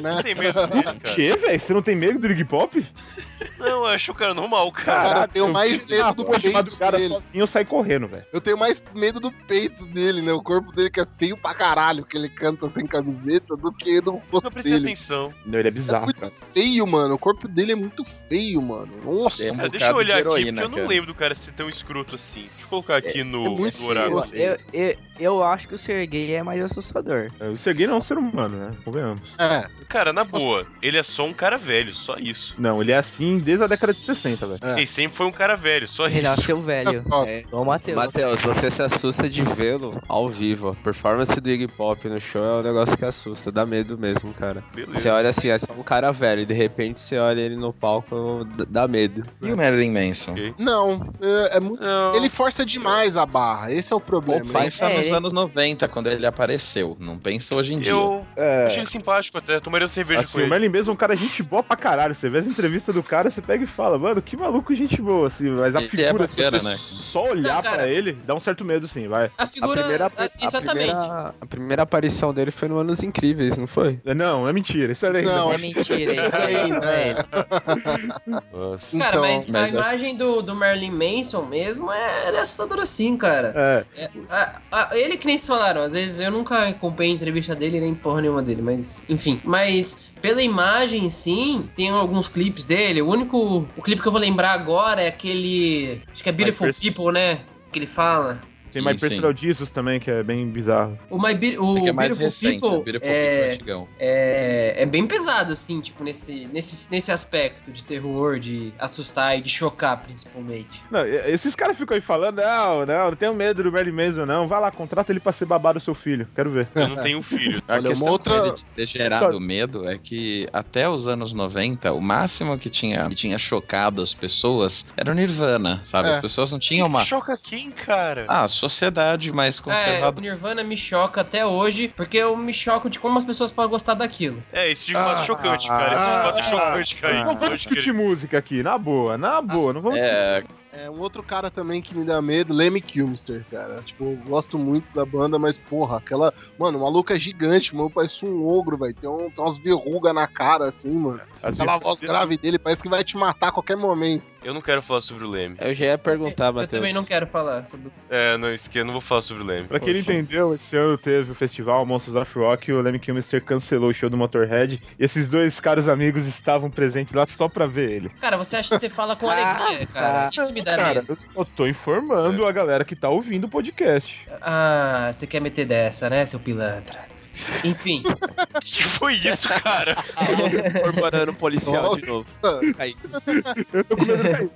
né? Não tem medo dele, O cara. quê, velho? Você não tem medo do Iggy Pop? Não, eu acho o cara normal, cara. Cara, eu tenho mais eu medo do rua de peito madrugada dele. sozinho, eu saio correndo, velho. Eu tenho mais medo do peito dele, né? O corpo dele que é feio pra caralho, que ele canta sem camiseta, do que do rosto Não prestei dele. atenção. Não, ele é É bizarro, muito cara. Feio, mano. O corpo dele é muito feio, mano. Nossa. É um Cara, deixa eu olhar aqui, porque eu não cara. lembro do cara ser tão escroto assim. Deixa eu colocar aqui no, é muito no oráculo. feio. Eu, eu, eu acho que o Sergei é mais assustador. É, O Serguei não é um ser humano, né? Convenhamos. É, Cara, na boa, ele é só um cara velho, só isso. Não, ele é assim desde a década de 60, velho. É. Ele sempre foi um cara velho, só Ele isso. nasceu velho. Ó. É, o Matheus. Matheus, você se assusta de vê-lo ao vivo. A performance do Iggy Pop no show é um negócio que assusta, dá medo mesmo, cara. Você Beleza. olha assim, é só um cara velho, e de repente você olha ele no palco, dá medo. E o Marilyn Manson? Ok. não. É, é muito. Não, Ele força demais a barra. Esse é o problema. Faz- Pensa É, nos ele- anos 90, quando ele apareceu. Não pensa hoje em dia. eu É. achei ele simpático até, tomaria cerveja Assim, com o ele. Merlin mesmo é um cara gente boa pra caralho. Você vê as entrevistas do cara, você pega e fala, mano, que maluco gente boa, assim. Mas a Ele figura, é se você né? só olhar Não, cara. pra ele, dá um certo medo, sim, vai. A figura. a primeira, a- a exatamente. primeira- a primeira aparição dele foi no Anos Incríveis, não foi? Não, é mentira, isso é lenda. Não, É mentira, isso aí é ele. Nossa. Cara, Então, mas, a mas é- imagem do, do Marilyn Manson mesmo é, é assustadora sim, cara. É, A- a- ele que nem se falaram, às vezes eu nunca acompanhei a entrevista dele, nem porra nenhuma dele, mas enfim. Mas pela imagem, sim, tem alguns clipes dele. O único o clipe que eu vou lembrar agora é aquele. Acho que é Beautiful People, né? Que ele fala. Tem Sim, My sim. Personal Jesus também, que é bem bizarro. O, My Be- o É é mais Beautiful recente, People Beautiful é, People antigão. é, é bem pesado, assim, tipo, nesse, nesse, nesse aspecto de terror, de assustar e de chocar, principalmente. Não, esses caras ficam aí falando, não, não, não tenho medo do Merlin Manson, não. Vai lá, contrata ele pra ser babado do seu filho. Quero ver. Eu não tenho filho. A Olha, questão uma outra- de ter gerado História. medo é que até os anos 90, o máximo que tinha, que tinha chocado as pessoas era o Nirvana, sabe? É. As pessoas não tinham uma... Choca quem, cara? Ah, sociedade mais É, o conservadora. Nirvana me choca até hoje, porque eu me choco de como as pessoas podem gostar daquilo. É, isso de fato é Ah, chocante, cara. Isso de fato é ah, chocante, cara. Não vamos discutir música aqui, na boa, na boa, não vamos É, É, um outro cara também que me dá medo, Lemmy Kilmister, cara. Tipo, eu gosto muito da banda, mas porra, aquela. Mano, o maluco é gigante, mano. Parece um ogro, velho. Tem, um, tem umas verrugas na cara, assim, mano. As Aquela voz grave dele parece que vai te matar a qualquer momento. Eu não quero falar sobre o Leme. Eu já ia perguntar, eu Matheus. também não quero falar sobre. É, não, isso aqui eu não vou falar sobre o Leme. Pra quem não Poxa. entendeu, esse ano teve o festival Monsters of Rock e o Lemmy Kilmister cancelou o show do Motorhead. E esses dois caros amigos estavam presentes lá só pra ver ele. Cara, você acha que você fala com alegria, cara? Isso me dá Cara, medo. eu só tô informando a galera que tá ouvindo o podcast. Ah, você quer meter dessa, né, seu pilantra? Enfim, O que foi isso, cara? Incorporando o policial de novo. Kaique. Eu tô com medo de cair.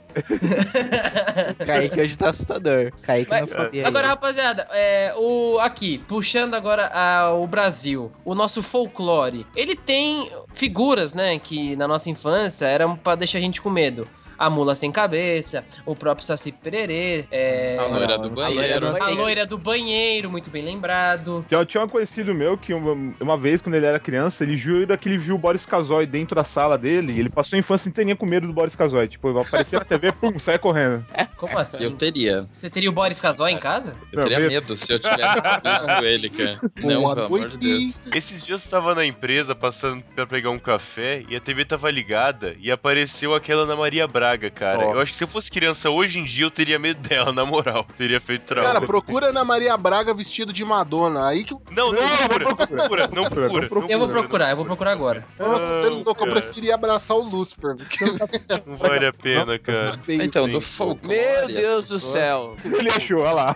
Kaique hoje tá assustador. Kaique Mas- não aí. agora, rapaziada, é, o aqui, puxando agora a- o Brasil, o nosso folclore, ele tem figuras, né, que na nossa infância eram pra deixar a gente com medo. A mula sem cabeça, o próprio Saci Pererê, é, A loira do eu banheiro. a loira do banheiro, muito bem lembrado. Tinha, tinha um conhecido meu que uma, uma vez, quando ele era criança, ele jura que ele viu o Boris Casoy dentro da sala dele e ele passou a infância inteirinha com medo do Boris Casoy. Tipo, aparecia na TV, pum, saia correndo. Como assim? eu teria. Você teria o Boris Casoy em casa? Eu Não, teria medo. se eu tivesse visto ele, cara. Não, Boa pelo amor de Deus. Esses dias eu tava na empresa passando pra pegar um café e a TV tava ligada e apareceu aquela Ana Maria Braga Braga, cara. Ó. Eu acho que se eu fosse criança hoje em dia, eu teria medo dela, na moral. Teria feito trauma. Cara, procura Ana Maria Braga vestido de Madonna. Aí que eu Não, não procura, não procura, não procura. Não procura. Eu vou procurar, eu vou procurar agora. eu, eu, cara. preferia abraçar o Lucifer. Porque eu Não vale a pena, cara. Então, do folclore. Meu Deus do céu. Ele achou, olha lá.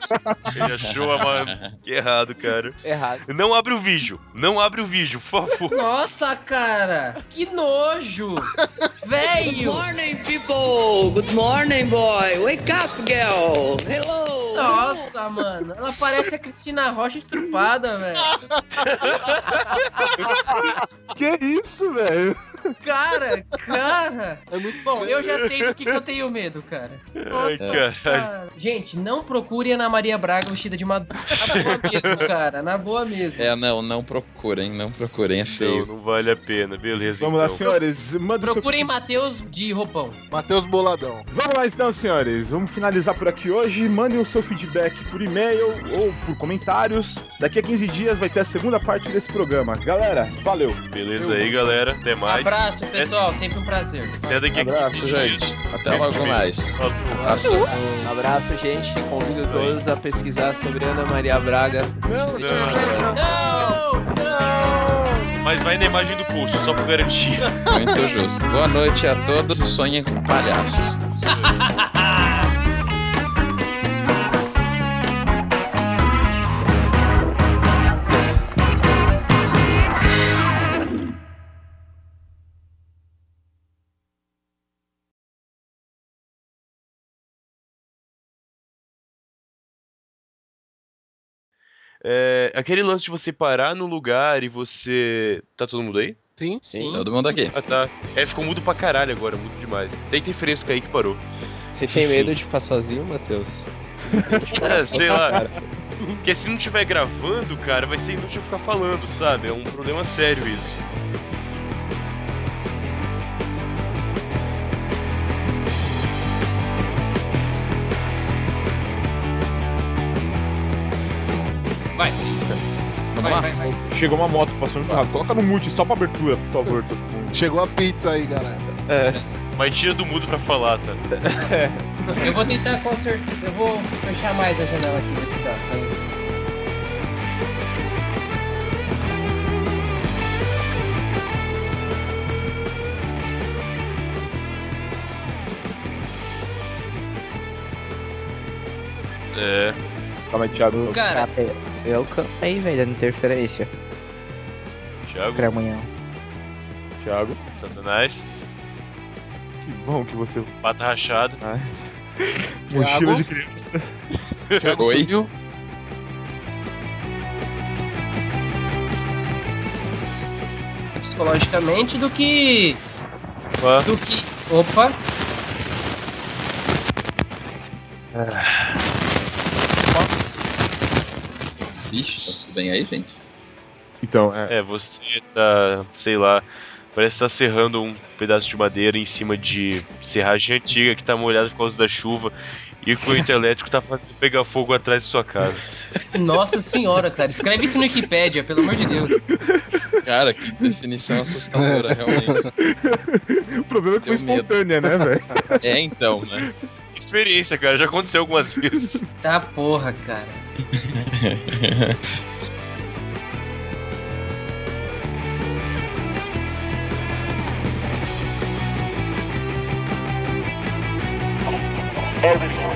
Ele achou a mano. Que errado, cara. Errado. Não abre o vídeo. Não abre o vídeo, por favor. Nossa, cara! Que nojo! Velho! morning, people. Good morning, boy. Wake up, girl. Hello. Nossa, mano. Ela parece a Cristina Rocha estrupada, velho. Que isso, velho? Cara, cara. Bom, eu já sei do que, que eu tenho medo, cara. Nossa, Ai, caralho. cara. Gente, não procure Ana Maria Braga vestida de Madonna. Na boa mesmo, cara. Na boa mesmo. É, não, não procurem, não procurem, é Não, feio. não vale a pena. Beleza, Vamos lá, então. senhores. Manda o seu Procurem Matheus de roupão. Matheus Boladão. Vamos lá então, senhores. Vamos finalizar por aqui hoje. Mandem o seu feedback por e-mail ou por comentários. Daqui a 15 dias vai ter a segunda parte desse programa. Galera, valeu. Beleza aí, galera. Até mais. Abraço, pessoal. Sempre um prazer. Até daqui a 15 Abraço, gente. Até logo mais. Abraço. Um abraço, gente. Convido todos a pesquisar sobre Ana Maria Braga. Não, Não, Não! Não! mas vai na imagem do post, só pra garantir. Muito justo. Boa noite a todos e sonhem com palhaços. É, aquele lance de você parar no lugar e você. Tá todo mundo aí? Sim? Sim. Todo mundo aqui. Ah, tá. É, ficou mudo pra caralho agora, mudo demais. Tem interferência aí que parou. Você tem medo de ficar sozinho, Matheus? É, sei lá. Porque se não estiver gravando, cara, vai ser inútil ficar falando, sabe? É um problema sério isso. Chegou uma moto passando no carro. Coloca no mute só pra abertura, por favor. todo mundo. Chegou a pizza aí, galera. Mas tira do mudo pra falar, tá? Eu vou tentar consertar. Eu vou fechar mais a janela aqui, ver se dá. Aí. É. Calma aí, Thiago. Cara, Eu campei, velho, da interferência. Thiago, Pra amanhã. Thiago. Satanás, Que bom que você. pata rachado. Mochila de criança. Oi? Viu? psicologicamente do que. Opa. Do que. Opa! Vixe, tá tudo bem aí, gente? Então, é. É, você tá, sei lá, parece que tá serrando um pedaço de madeira em cima de serragem antiga que tá molhada por causa da chuva e o corrente elétrico tá fazendo pegar fogo atrás de sua casa. Nossa senhora, cara. Escreve isso no Wikipédia, pelo amor de Deus. Cara, que definição assustadora, realmente. O problema é que foi Deu medo. espontânea, né, velho? É então, né? Experiência, cara, já aconteceu algumas vezes. Tá porra, cara. Oh,